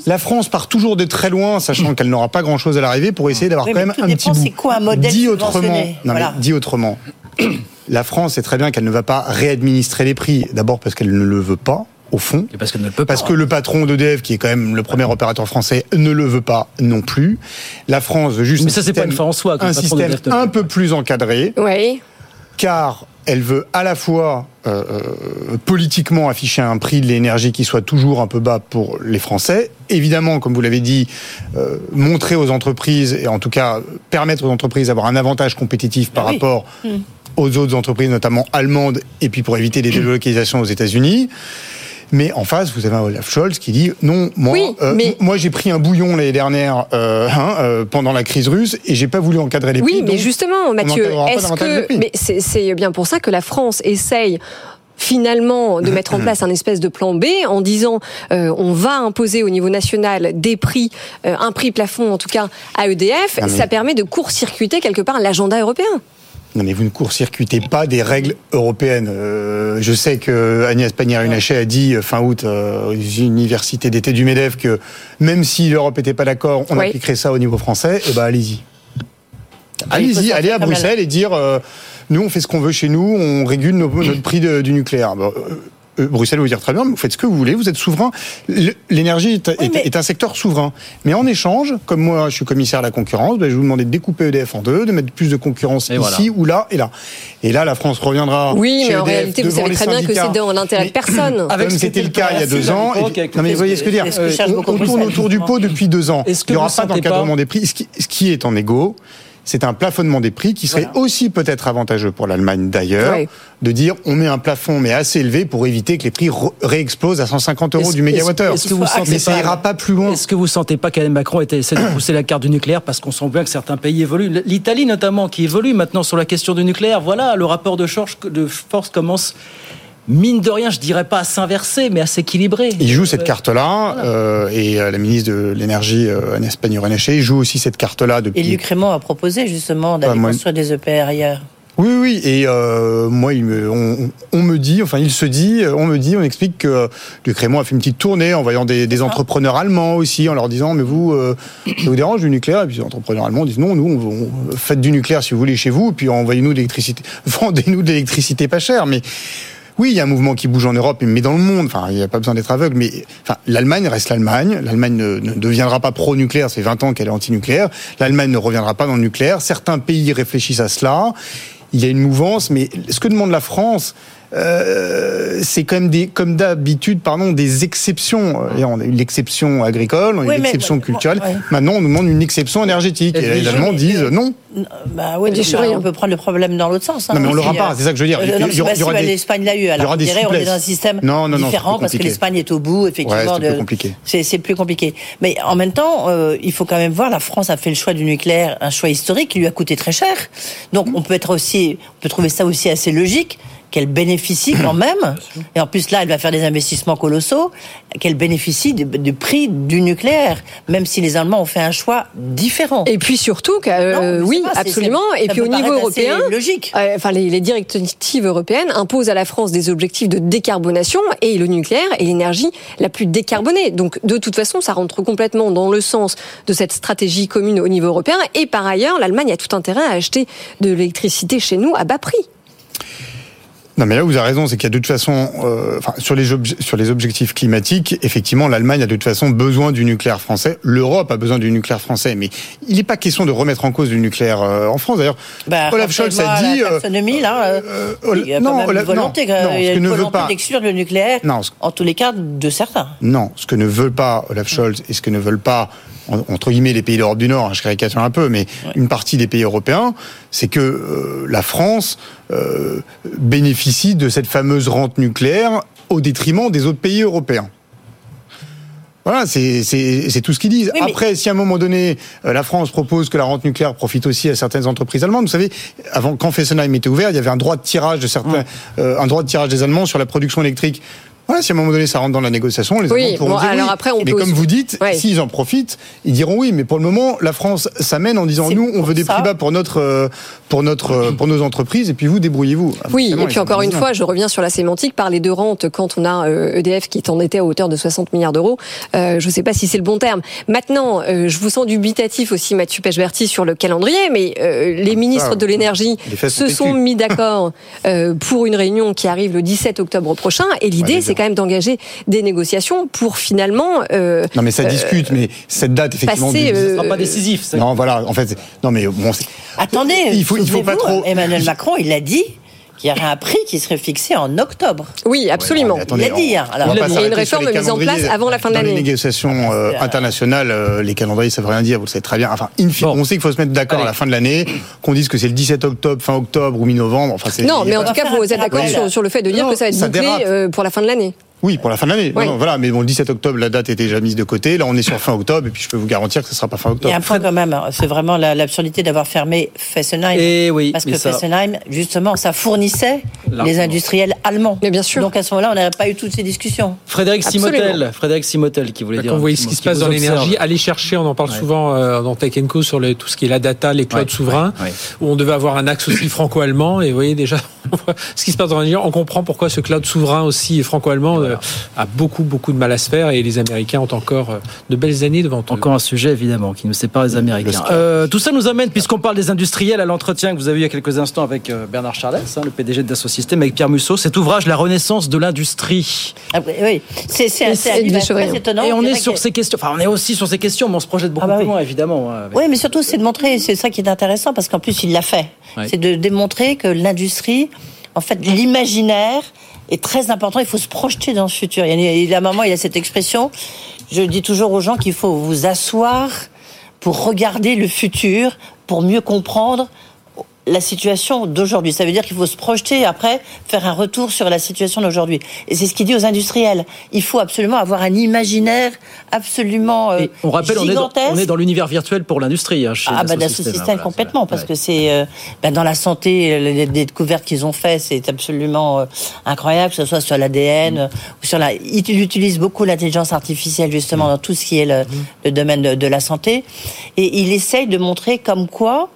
la France part toujours de très loin, sachant qu'elle n'aura pas grand-chose à l'arrivée, pour essayer d'avoir
Oui,
quand même
tout
un
dépend,
petit bout.
c'est quoi un modèle
dit autrement, non,
Voilà.
mais dit autrement, la France sait très bien qu'elle ne va pas réadministrer les prix. D'abord parce qu'elle ne le veut pas. Au fond,
parce qu'elle ne le peut pas.
parce que le patron d'EDF, qui est quand même le premier opérateur français, ne le veut pas non plus. La France veut juste
Mais
un
ça, c'est pas
système-
une fin en soi que
un système un peu plus encadré
Oui.
Car elle veut à la fois euh, euh, politiquement afficher un prix de l'énergie qui soit toujours un peu bas pour les Français. Évidemment, comme vous l'avez dit, euh, montrer aux entreprises et en tout cas permettre aux entreprises d'avoir un avantage compétitif par
Ah oui.
rapport
Mm.
aux autres entreprises, notamment allemandes, et puis pour éviter les délocalisations aux États-Unis. Mais en face, vous avez un Olaf Scholz qui dit non, moi,
Oui,
euh,
mais-
moi j'ai pris un bouillon l'année dernière euh, hein, euh, pendant la crise russe et j'ai pas voulu encadrer les prix.
Oui, mais justement, Mathieu, est-ce que. Mais c'est- c'est bien pour ça que la France essaye finalement de mettre en place un espèce de plan B en disant euh, on va imposer au niveau national des prix, euh, un prix plafond en tout cas à EDF,
mais-
ça permet de court-circuiter quelque part l'agenda européen.
Non, mais vous ne court-circuitez pas des règles européennes. Euh, je sais que Agnès Pannier-Runacher a dit euh, fin août euh, aux universités d'été du MEDEF que même si l'Europe n'était pas d'accord, on
Oui.
appliquerait ça au niveau français. Et ben allez-y. Allez-y, allez à Bruxelles et dire euh, nous on fait ce qu'on veut chez nous, on régule nos- notre prix de- du nucléaire. Euh, euh, Bruxelles vous dire très bien, vous faites ce que vous voulez, vous êtes souverain. L'énergie est, est-
mais-
est un secteur souverain. Mais en échange, comme moi je suis commissaire à la concurrence, ben, je vais vous demander de découper EDF en deux, de mettre plus de concurrence
Et
ici
voilà.
ou là et là. Et là, la France reviendra.
Oui,
chez
mais en
EDF
réalité, vous savez très bien que c'est dans l'intérêt de personne.
Avec
Comme c'était le cas il y a deux ans. Non mais vous voyez ce que je veux dire.
Cherche
On- tourne autour du pot depuis deux ans.
Est-ce que
Il n'y aura pas d'encadrement des prix. Ce qui est en égo, c'est un plafonnement des prix qui serait aussi peut-être avantageux pour l'Allemagne d'ailleurs,
Ouais.
de dire on met un plafond mais assez élevé pour éviter que les prix réexplosent à 150 euros du mégawattheure.
est-ce que vous sentez
Mais ça
pas-
ira pas plus loin.
Est-ce que vous sentez pas qu'Alain Macron était- essaie de pousser la carte du nucléaire parce qu'on sent bien que certains pays évoluent? L'Italie notamment qui évolue maintenant sur la question du nucléaire. Voilà, le rapport de force, de force commence, mine de rien, je dirais pas à s'inverser, mais à s'équilibrer.
Il joue cette
Euh,
carte-là, euh, et euh, la ministre de l'énergie, Agnès Pannier-Runacher, joue aussi cette carte-là
Et
depuis
Luc Raymond a proposé justement d'aller
Ah, moi-
construire des EPR ailleurs.
Oui, oui, et euh, moi, il me, on, on me dit, enfin, il se dit, on me dit, on explique que Luc Raymond a fait une petite tournée en voyant des, des entrepreneurs allemands aussi, en leur disant, mais vous, euh, ça vous dérange du nucléaire? Et puis les entrepreneurs allemands disent, non, nous, on, on- faites du nucléaire si vous voulez chez vous, et puis envoyez-nous de l'électricité, vendez-nous de l'électricité pas chère, mais. Oui, il y a un mouvement qui bouge en Europe, mais dans le monde. Enfin, il n'y a pas besoin d'être aveugle. Mais enfin, l'Allemagne reste l'Allemagne. L'Allemagne ne, ne deviendra pas pro-nucléaire. C'est 20 ans qu'elle est anti-nucléaire. L'Allemagne ne reviendra pas dans le nucléaire. Certains pays réfléchissent à cela. Il y a une mouvance, mais ce que demande la France, euh, c'est quand même des, comme d'habitude, pardon, des exceptions. Euh, On a eu l'exception agricole, on a eu
Oui, mais-
l'exception culturelle.
ouais.
Maintenant, on nous demande une exception énergétique. Et,
Et
les Allemands disent non.
Bah oui,
On
peut prendre le problème dans l'autre sens. hein,
Non, mais on l'aura pas,
euh.
c'est ça que je veux dire.
Euh,
Il y
non,
aura-
mais
il y aura des-
l'Espagne l'a eu. Alors on dirait on est dans un système
Non, non, non,
différent parce que l'Espagne est au bout, effectivement.
Ouais, c'est plus compliqué.
C'est c'est plus compliqué. Mais en même temps, euh, il faut quand même voir, la France a fait le choix du nucléaire, un choix historique qui lui a coûté très cher. Donc on peut être aussi, on peut trouver ça aussi assez logique qu'elle bénéficie quand même, et en plus là elle va faire des investissements colossaux, qu'elle bénéficie du, du prix du nucléaire, même si les Allemands ont fait un choix différent.
Et puis surtout, que, euh,
Non,
oui, absolument. Et puis au niveau européen,
logique.
euh, enfin les, les directives européennes imposent à la France des objectifs de décarbonation et le nucléaire est l'énergie la plus décarbonée. Donc de toute façon, ça rentre complètement dans le sens de cette stratégie commune au niveau européen. Et par ailleurs, l'Allemagne a tout intérêt à acheter de l'électricité chez nous à bas prix.
Non, mais là, vous avez raison, c'est qu'il y a de toute façon, euh, enfin, sur les sur les objectifs climatiques, effectivement, l'Allemagne a de toute façon besoin du nucléaire français. L'Europe a besoin du nucléaire français, mais il n'est pas question de remettre en cause du nucléaire euh, en France. D'ailleurs,
bah,
Olaf Scholz a dit.
La taxonomie, là, euh, il y a non, quand même une volonté, non, il y a une volonté d'exclure le nucléaire. Non, en tous les cas, de certains.
Non, ce que ne veut pas Olaf Scholz et ce que ne veulent pas entre guillemets les pays d'Europe du Nord, hein, je caricature un peu, mais une partie des pays européens, c'est que euh, la France euh, bénéficie de cette fameuse rente nucléaire au détriment des autres pays européens. Voilà, c'est tout ce qu'ils disent. Après, si à un moment donné, euh, la France propose que la rente nucléaire profite aussi à certaines entreprises allemandes, vous savez, avant quand Fessenheim était ouvert, il y avait un droit de tirage de certains, un droit de tirage des Allemands sur la production électrique voilà, si à un moment donné ça rentre dans la négociation, les
oui, pourront dire alors Après, on
mais comme vous dites, s'ils en profitent, ils diront oui. Mais pour le moment, la France s'amène en disant nous, on veut des prix bas pour notre euh, pour notre euh, pour nos entreprises, et puis vous débrouillez-vous.
Oui, et puis encore une fois, je reviens sur la sémantique. Parler de rente quand on a EDF euh, e qui est en était à hauteur de 60 milliards d'euros, je ne sais pas si c'est le bon terme. Maintenant, je vous sens dubitatif aussi, Mathieu Pechberti, sur le calendrier, mais les ministres de l'énergie se sont mis d'accord pour une réunion qui arrive le 17 octobre prochain, et l'idée, c'est quand même d'engager des négociations pour finalement.
Euh, non, mais ça euh, discute, mais cette date effectivement.
Passer, ne sera pas décisif.
Ça. Non, voilà. En fait, non, mais bon.
Attendez. Il faut, il faut pas trop. Emmanuel Macron, il l'a dit qu'il y aurait un prix qui serait fixé en octobre.
Oui, absolument.
il l'a dit. Hein.
Alors, il y a une réforme mise en place avant la fin de l'année.
Les négociations euh, internationales, les calendriers, ça veut rien dire, vous le savez très bien. Enfin, on sait qu'il faut se mettre d'accord à la fin de l'année, qu'on dise que c'est le 17 octobre, fin octobre ou mi-novembre. Enfin,
non, mais en tout cas, vous êtes d'accord sur, le fait de dire que ça va être bouclé pour la fin de l'année.
Oui, pour la fin de l'année. Voilà, mais bon, le 17 octobre, la date était déjà mise de côté. Là, on est sur fin octobre, et puis je peux vous garantir que ce ne sera pas fin octobre.
Il y a un point quand même, c'est vraiment l'absurdité d'avoir fermé Fessenheim.
Et eh oui,
parce que Fessenheim, justement, ça fournissait les industriels allemands.
Mais bien sûr.
Donc à ce moment-là, on n'aurait pas eu toutes ces discussions.
Frédéric Simotel, Frédéric Simotel qui voulait dire.
Quand vous voyez ce qui se passe dans l'énergie, allez chercher, on en parle souvent euh, dans Tech Co sur tout ce qui est la data, les clouds souverains, où on devait avoir un axe aussi franco-allemand. Et vous voyez déjà ce qui se passe dans l'énergie, on comprend pourquoi ce cloud souverain aussi franco-allemand euh, a beaucoup beaucoup, de mal à se faire et les Américains ont encore euh, de belles années devant eux.
Encore un sujet, évidemment, qui nous sépare des Américains. Euh, tout ça nous amène, puisqu'on parle des industriels, à l'entretien que vous avez eu il y a quelques instants avec Bernard Charles, hein, le PDG de Dassault Systèmes, avec Pierre Musso, cet ouvrage, La Renaissance de l'industrie.
Ah, oui, c'est très étonnant.
Et on est sur ces questions, enfin, on est aussi sur ces questions, mais on se projette beaucoup ah bah plus loin, évidemment.
Hein, oui, mais surtout, c'est de montrer, c'est ça qui est intéressant, parce qu'en plus, il l'a fait. C'est de démontrer que l'industrie, en fait, l'imaginaire est très important. Il faut se projeter dans le futur. Il y a un moment, il a cette expression. Je dis toujours aux gens qu'il faut vous asseoir pour regarder le futur, pour mieux comprendre la situation d'aujourd'hui. Ça veut dire qu'il faut se projeter après, faire un retour sur la situation d'aujourd'hui. Et c'est ce qu'il dit aux industriels. Il faut absolument avoir un imaginaire absolument euh,
On rappelle, on est dans, on est dans l'univers virtuel pour l'industrie. Hein,
ah bah dans ce système complètement, parce que c'est euh, bah, dans la santé, les, découvertes qu'ils ont fait, c'est absolument euh, incroyable, que ce soit sur l'ADN mm. ou sur la. Il utilise beaucoup l'intelligence artificielle justement mm. dans tout ce qui est le, mm. le domaine de, de la santé, et il essaye de montrer comme quoi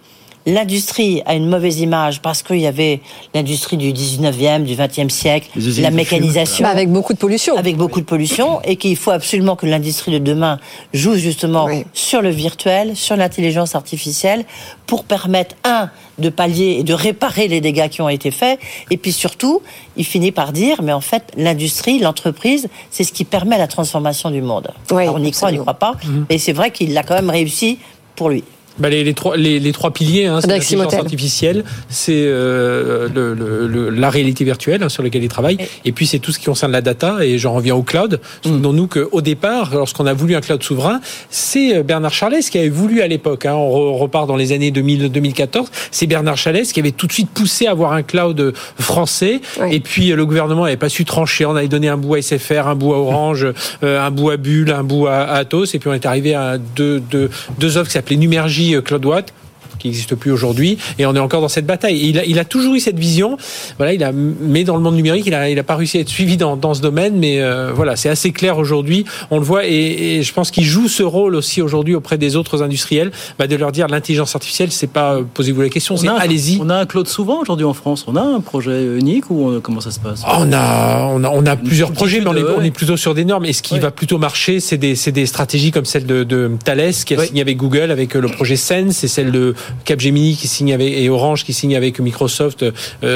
L'industrie a une mauvaise image parce qu'il y avait l'industrie du 19e, du 20e siècle, la mécanisation.
Bah, avec beaucoup de pollution.
Avec beaucoup de pollution et qu'il faut absolument que l'industrie de demain joue justement sur le virtuel, sur l'intelligence artificielle pour permettre, un, de pallier et de réparer les dégâts qui ont été faits et puis surtout, il finit par dire, mais en fait, l'industrie, l'entreprise, c'est ce qui permet la transformation du monde. on y croit, on n'y croit pas, mhm. mais c'est vrai qu'il l'a quand même réussi pour lui.
Bah les, les, trois, les, les, trois piliers, hein, c'est l'intelligence artificielle, c'est euh, le, le, la réalité virtuelle hein, sur laquelle il travaille, et puis c'est tout ce qui concerne la data, et j'en reviens au cloud. Mm. Souvenons-nous qu'au départ, lorsqu'on a voulu un cloud souverain, c'est euh, Bernard Charles qui avait voulu à l'époque, hein, on repart dans les années 2000-2014, c'est Bernard Charles qui avait tout de suite poussé à avoir un cloud français, et puis euh, le gouvernement n'avait pas su trancher, on avait donné un bout à SFR, un bout à Orange, un bout à Bull, un bout à, Atos, et puis on est arrivé à deux, deux, deux offres qui s'appelaient Numergy euh, Claude Watt qui n'existe plus aujourd'hui, et on est encore dans cette bataille. il, a, il a toujours eu cette vision. Voilà, il a, mais dans le monde numérique, il a, il a pas réussi à être suivi dans, dans ce domaine, mais euh, voilà, c'est assez clair aujourd'hui. On le voit, et, je pense qu'il joue ce rôle aussi aujourd'hui auprès des autres industriels, bah, de leur dire l'intelligence artificielle, c'est pas euh, posez-vous la question, c'est allez-y.
On a un Claude souvent aujourd'hui en France. On a un projet unique ou comment ça se passe?
On a, on a, on a plusieurs projets, mais on est, on est, plutôt sur des normes. Et ce qui va plutôt marcher, c'est des, des stratégies comme celle de, de Thales qui a signé avec Google avec euh, le projet Sense, et celle de Capgemini qui signe avec et Orange qui signe avec Microsoft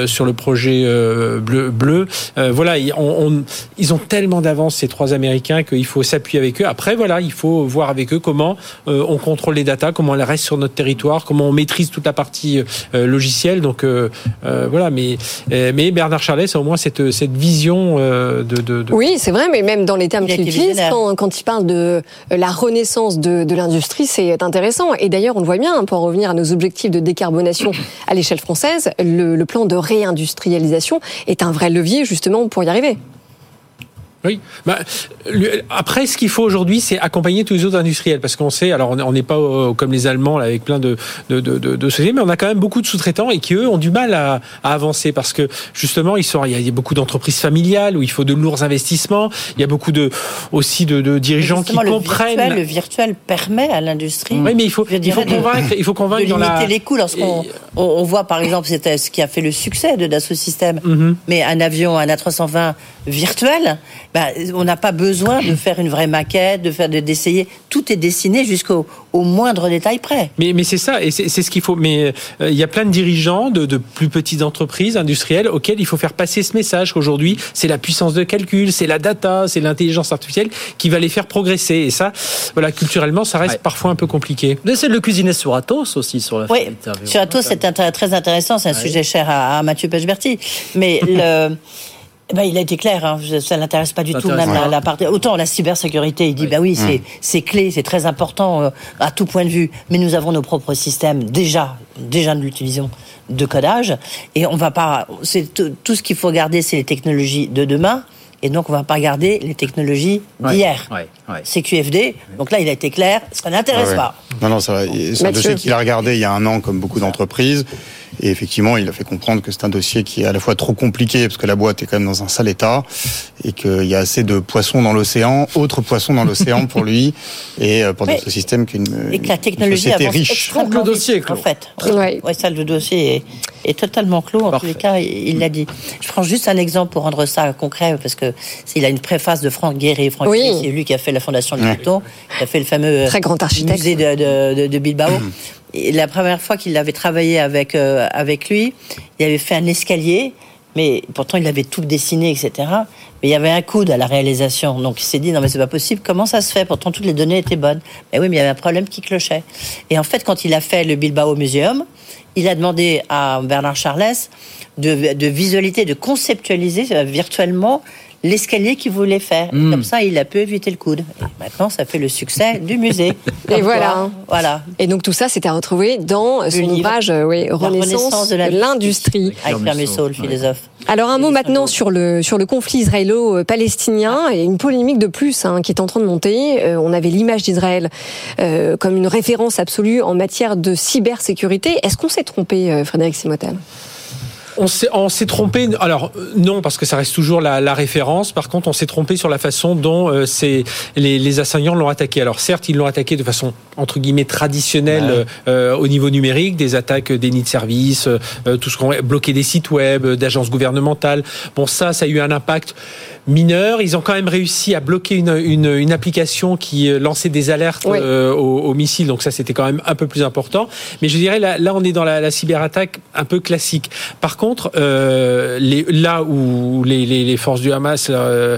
sur le projet bleu. bleu. voilà, on, ils ont tellement d'avance ces trois Américains qu'il faut s'appuyer avec eux. Après, voilà, il faut voir avec eux comment on contrôle les datas, comment elles restent sur notre territoire, comment on maîtrise toute la partie logicielle. Donc voilà, mais mais Bernard Charlet a au moins cette cette vision de, de,
Oui, c'est vrai, mais même dans les termes qu'il utilise, quand, quand il parle de la renaissance de, de l'industrie, c'est intéressant. Et d'ailleurs, on le voit bien, pour revenir à nos objectifs de décarbonation à l'échelle française, le, plan de réindustrialisation est un vrai levier justement pour y arriver.
Oui. Bah, après, ce qu'il faut aujourd'hui, c'est accompagner tous les autres industriels, parce qu'on sait, alors on n'est pas euh, comme les Allemands là, avec plein de, de, de, de, sociétés, mais on a quand même beaucoup de sous-traitants et qui eux ont du mal à, à avancer, parce que justement, ils sont, il y a beaucoup d'entreprises familiales où il faut de lourds investissements. Il y a beaucoup de aussi de, de dirigeants qui
le
comprennent.
Virtuel, le virtuel permet à l'industrie.
Oui, mais il faut, il faut convaincre, il faut convaincre
de limiter les coûts. Lorsqu'on on, voit par exemple, c'était ce qui a fait le succès de Dassault Systèmes, mhm. mais un avion, un A320 virtuel bah, on n'a pas besoin de faire une vraie maquette, de faire d'essayer. Tout est dessiné jusqu'au au moindre détail près.
Mais, mais c'est ça, et c'est ce qu'il faut. Mais euh, il y a plein de dirigeants de, de, plus petites entreprises industrielles auxquelles il faut faire passer ce message qu'aujourd'hui, c'est la puissance de calcul, c'est la data, c'est l'intelligence artificielle qui va les faire progresser. Et ça, voilà, culturellement, ça reste parfois un peu compliqué.
Vous essayez de le cuisiner sur Atos aussi, sur la
Oui, sur Atos, c'est très intéressant, c'est un sujet cher à, à Mathieu Pechberti. Mais le. Eh ben, il a été clair, hein. ça l'intéresse pas du tout, même la, partie. Autant la cybersécurité, il dit, bah oui, c'est, c'est clé, c'est très important euh, à tout point de vue, mais nous avons nos propres systèmes, déjà, déjà nous l'utilisons, de codage, et on va pas. C'est tout, ce qu'il faut garder, c'est les technologies de demain, et donc on va pas garder les technologies d'hier. C'est QFD, donc là il a été clair, ça n'intéresse pas.
Non, non, ça va. C'est un dossier qu'il a regardé il y a un an, comme beaucoup d'entreprises. Et effectivement, il a fait comprendre que c'est un dossier qui est à la fois trop compliqué, parce que la boîte est quand même dans un sale état, et qu'il y a assez de poissons dans l'océan, autres poissons dans l'océan pour lui, et euh, pour notre système qu'une
Et que la technologie avance
riche.
le dossier est En fait. Oui, ouais, ça, le dossier est, est totalement clos. En tous les cas, il l'a dit. Je prends juste un exemple pour rendre ça concret, parce que il a une préface de Franck Guéry. Franck oui. c'est lui qui a fait la fondation du Pluton, qui a fait le fameux
Très grand architecte.
musée de, de, de Bilbao. La première fois qu'il avait travaillé avec, euh, avec lui, il avait fait un escalier, mais pourtant il avait tout dessiné, etc. Mais il y avait un coude à la réalisation. Donc il s'est dit, non mais c'est pas possible, comment ça se fait? Pourtant toutes les données étaient bonnes. Mais oui, mais il y avait un problème qui clochait. Et en fait, quand il a fait le Bilbao Museum, il a demandé à Bernard Charles de, visualiser, de conceptualiser euh, virtuellement l'escalier qu'il voulait faire. Hmm. comme ça, il a pu éviter le coude. Et maintenant, ça fait le succès du musée.
et voilà. voilà. Et donc tout ça, c'était à retrouver dans son ouvrage euh, oui, Renaissance, de l'industrie.
Avec le philosophe.
Alors un mot maintenant sur le sur le conflit israélo-palestinien et une polémique de plus hein, qui est en train de monter. Euh, on avait l'image d'Israël euh, comme une référence absolue en matière de cybersécurité. Est-ce qu'on s'est trompé, Frédéric Simotel?
On s'est, on s'est trompé. Alors non, parce que ça reste toujours la, la référence. Par contre, on s'est trompé sur la façon dont euh, les, les assaillants l'ont attaqué. Alors certes, ils l'ont attaqué de façon entre guillemets traditionnelle euh, au niveau numérique, des attaques des nids de service, euh, tout ce qu'on bloqué des sites web, d'agences gouvernementales. Bon, ça, ça a eu un impact mineurs. Ils ont quand même réussi à bloquer une, une, une application qui euh, lançait des alertes euh, aux, missiles. Donc ça, c'était quand même un peu plus important. Mais je dirais, là, là on est dans la, la cyberattaque un peu classique. Par contre, euh, les, là où les, les, les, forces du Hamas, euh,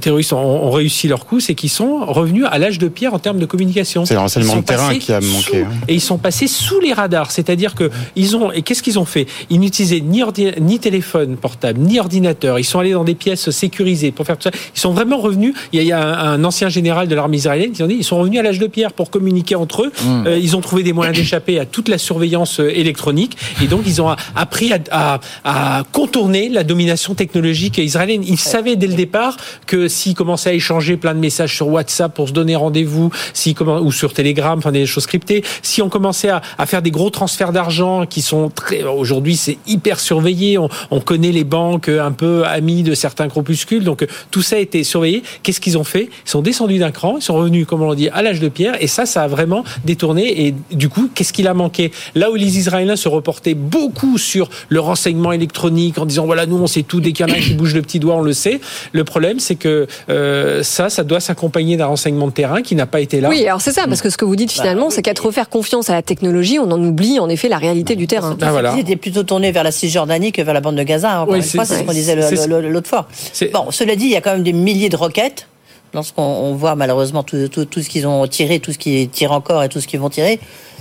terroristes, ont, ont, réussi leur coup, c'est qu'ils sont revenus à l'âge de pierre en termes de communication.
C'est l'enseignement de terrain qui a manqué.
Hein. Et ils sont passés sous les radars. C'est-à-dire que ils ont... Et qu'est-ce qu'ils ont fait? Ils n'utilisaient ni, ni téléphone portable, ni ordinateur. Ils sont allés dans des pièces sécurisées pour faire tout ça. Ils sont vraiment revenus. Il y a, un, ancien général de l'armée israélienne qui ont dit ils sont revenus à l'âge de pierre pour communiquer entre eux. Mmh. Euh, ils ont trouvé des moyens d'échapper à toute la surveillance euh, électronique et donc ils ont appris à, à, contourner la domination technologique israélienne. Ils savaient dès le départ que s'ils commençaient à échanger plein de messages sur WhatsApp pour se donner rendez-vous, si ou sur Telegram, enfin des choses cryptées, si on commençait à, à faire des gros transferts d'argent qui sont très aujourd'hui c'est hyper surveillé. On, on, connaît les banques un peu amies de certains groupuscules. Donc Donc euh, tout ça a été surveillé. Qu'est-ce qu'ils ont fait? Ils sont descendus d'un cran, ils sont revenus, comme on l'a dit, à l'âge de pierre. Et ça, ça a vraiment détourné. Et du coup, qu'est-ce qu'il a manqué? Là où les Israéliens se reportaient beaucoup sur le renseignement électronique en disant voilà, nous on sait tout, dès qu'il y en a qui bouge le petit doigt, on le sait. Le problème, c'est que euh, ça, ça doit s'accompagner d'un renseignement de terrain qui n'a pas été là.
Oui, alors c'est ça, parce que ce que vous dites finalement, c'est qu'à trop faire confiance à la technologie, on en oublie en effet la réalité du terrain.
Ah, voilà. était plutôt tourné vers la Cisjordanie que vers la bande de Gaza. Encore une fois, c'est ce qu'on disait l'autre fois. Bon, cela dit, il y a quand même des milliers de roquettes. Lorsqu'on voit malheureusement tout, ce qu'ils ont tiré, tout ce qu'ils tirent encore et tout ce qu'ils vont tirer,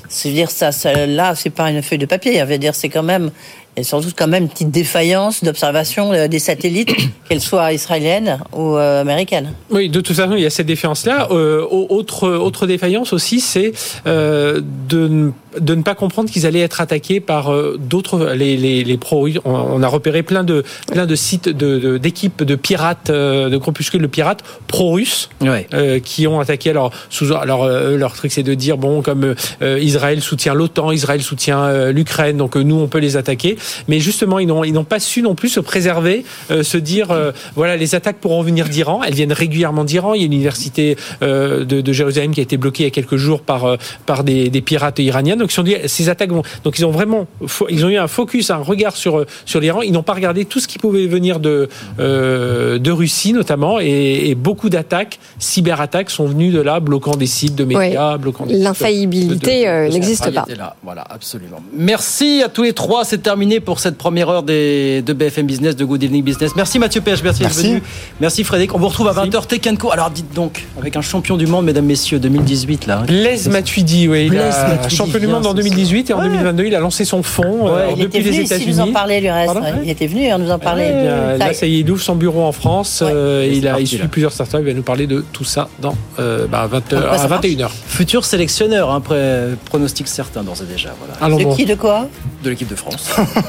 c'est dire ça, ça là, c'est pas une feuille de papier. c'est quand même et sans doute quand même une petite défaillance d'observation euh, des satellites, qu'elles soient israéliennes ou euh, américaines.
Oui, de toute façon, il y a cette défaillance-là. Euh, autre, autre défaillance aussi, c'est euh, de, de ne pas comprendre qu'ils allaient être attaqués par euh, d'autres, les, les, les pro on, on, a repéré plein de, plein de sites de, d'équipes de, pirates, de groupuscules de pirates pro-russes,
ouais.
qui ont attaqué. Alors, sous, alors leur truc, c'est de dire, bon, comme Israël soutient l'OTAN, Israël soutient l'Ukraine, donc nous, on peut les attaquer mais justement, ils n'ont ils n'ont pas su non plus se préserver, euh, se dire euh, voilà, les attaques pourront venir d'Iran. Elles viennent régulièrement d'Iran. Il y a une université euh, de, de, Jérusalem qui a été bloquée il y a quelques jours par par des, des pirates iraniens. Donc ils ont dit ces attaques vont. Donc ils ont vraiment ils ont eu un focus, un regard sur sur l'Iran. Ils n'ont pas regardé tout ce qui pouvait venir de de Russie notamment et, et beaucoup d'attaques, cyberattaques sont venues de là, bloquant des sites de médias, bloquant.
L'infaillibilité n'existe pas.
Là. Voilà, absolument. Merci à tous les trois. C'est terminé pour cette première heure des, de BFM Business, de Good Evening Business. Merci Mathieu Pêche, merci, merci. venu. Merci Frédéric. On vous retrouve à 20h Tech Co. Alors dites donc, avec un champion du monde, mesdames, messieurs, 2018 là.
Blaise Matuidi, oui. Il a champion du monde en 2018 et en 2022, il a lancé son fonds euh, depuis les États-Unis.
Il nous en parlait, le reste. il était venu, on nous en parlait.
Là, ça y est, il ouvre son bureau en France. Euh, il a suit plusieurs startups. Il va nous parler de tout ça dans euh, bah, 20, à 21h.
Futur sélectionneur, hein, pronostic certain d'ores et déjà.
Voilà. De qui, de quoi?
De l'équipe de France.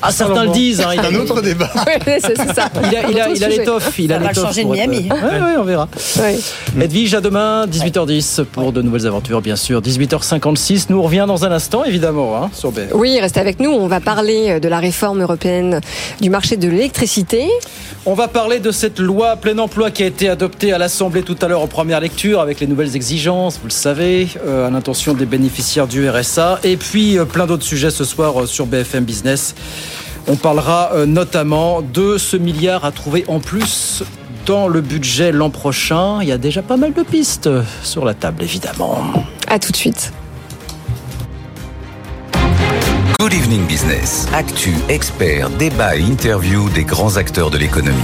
Ah, certains le disent. Hein,
il un autre débat.
c'est ça.
Il a, il a, il a l'étoffe. Il
a
l'étoffe.
changer de Miami.
Oui, ouais, on verra. Ouais. Edwige, à demain, 18h10 pour de nouvelles aventures, bien sûr. 18h56. Nous, on revient dans un instant, évidemment, hein, sur BF.
Oui, restez avec nous. On va parler de la réforme européenne du marché de l'électricité.
On va parler de cette loi plein emploi qui a été adoptée à l'Assemblée tout à l'heure en première lecture avec les nouvelles exigences, vous le savez, euh, à l'intention des bénéficiaires du RSA. Et puis, euh, plein d'autres sujets ce soir euh, sur BFM Business. On parlera euh, notamment de ce milliard à trouver en plus dans le budget l'an prochain. Il y a déjà pas mal de pistes sur la table, évidemment.
À tout de suite.
Good Evening Business. Actu, experts, débat et interview des grands acteurs de l'économie.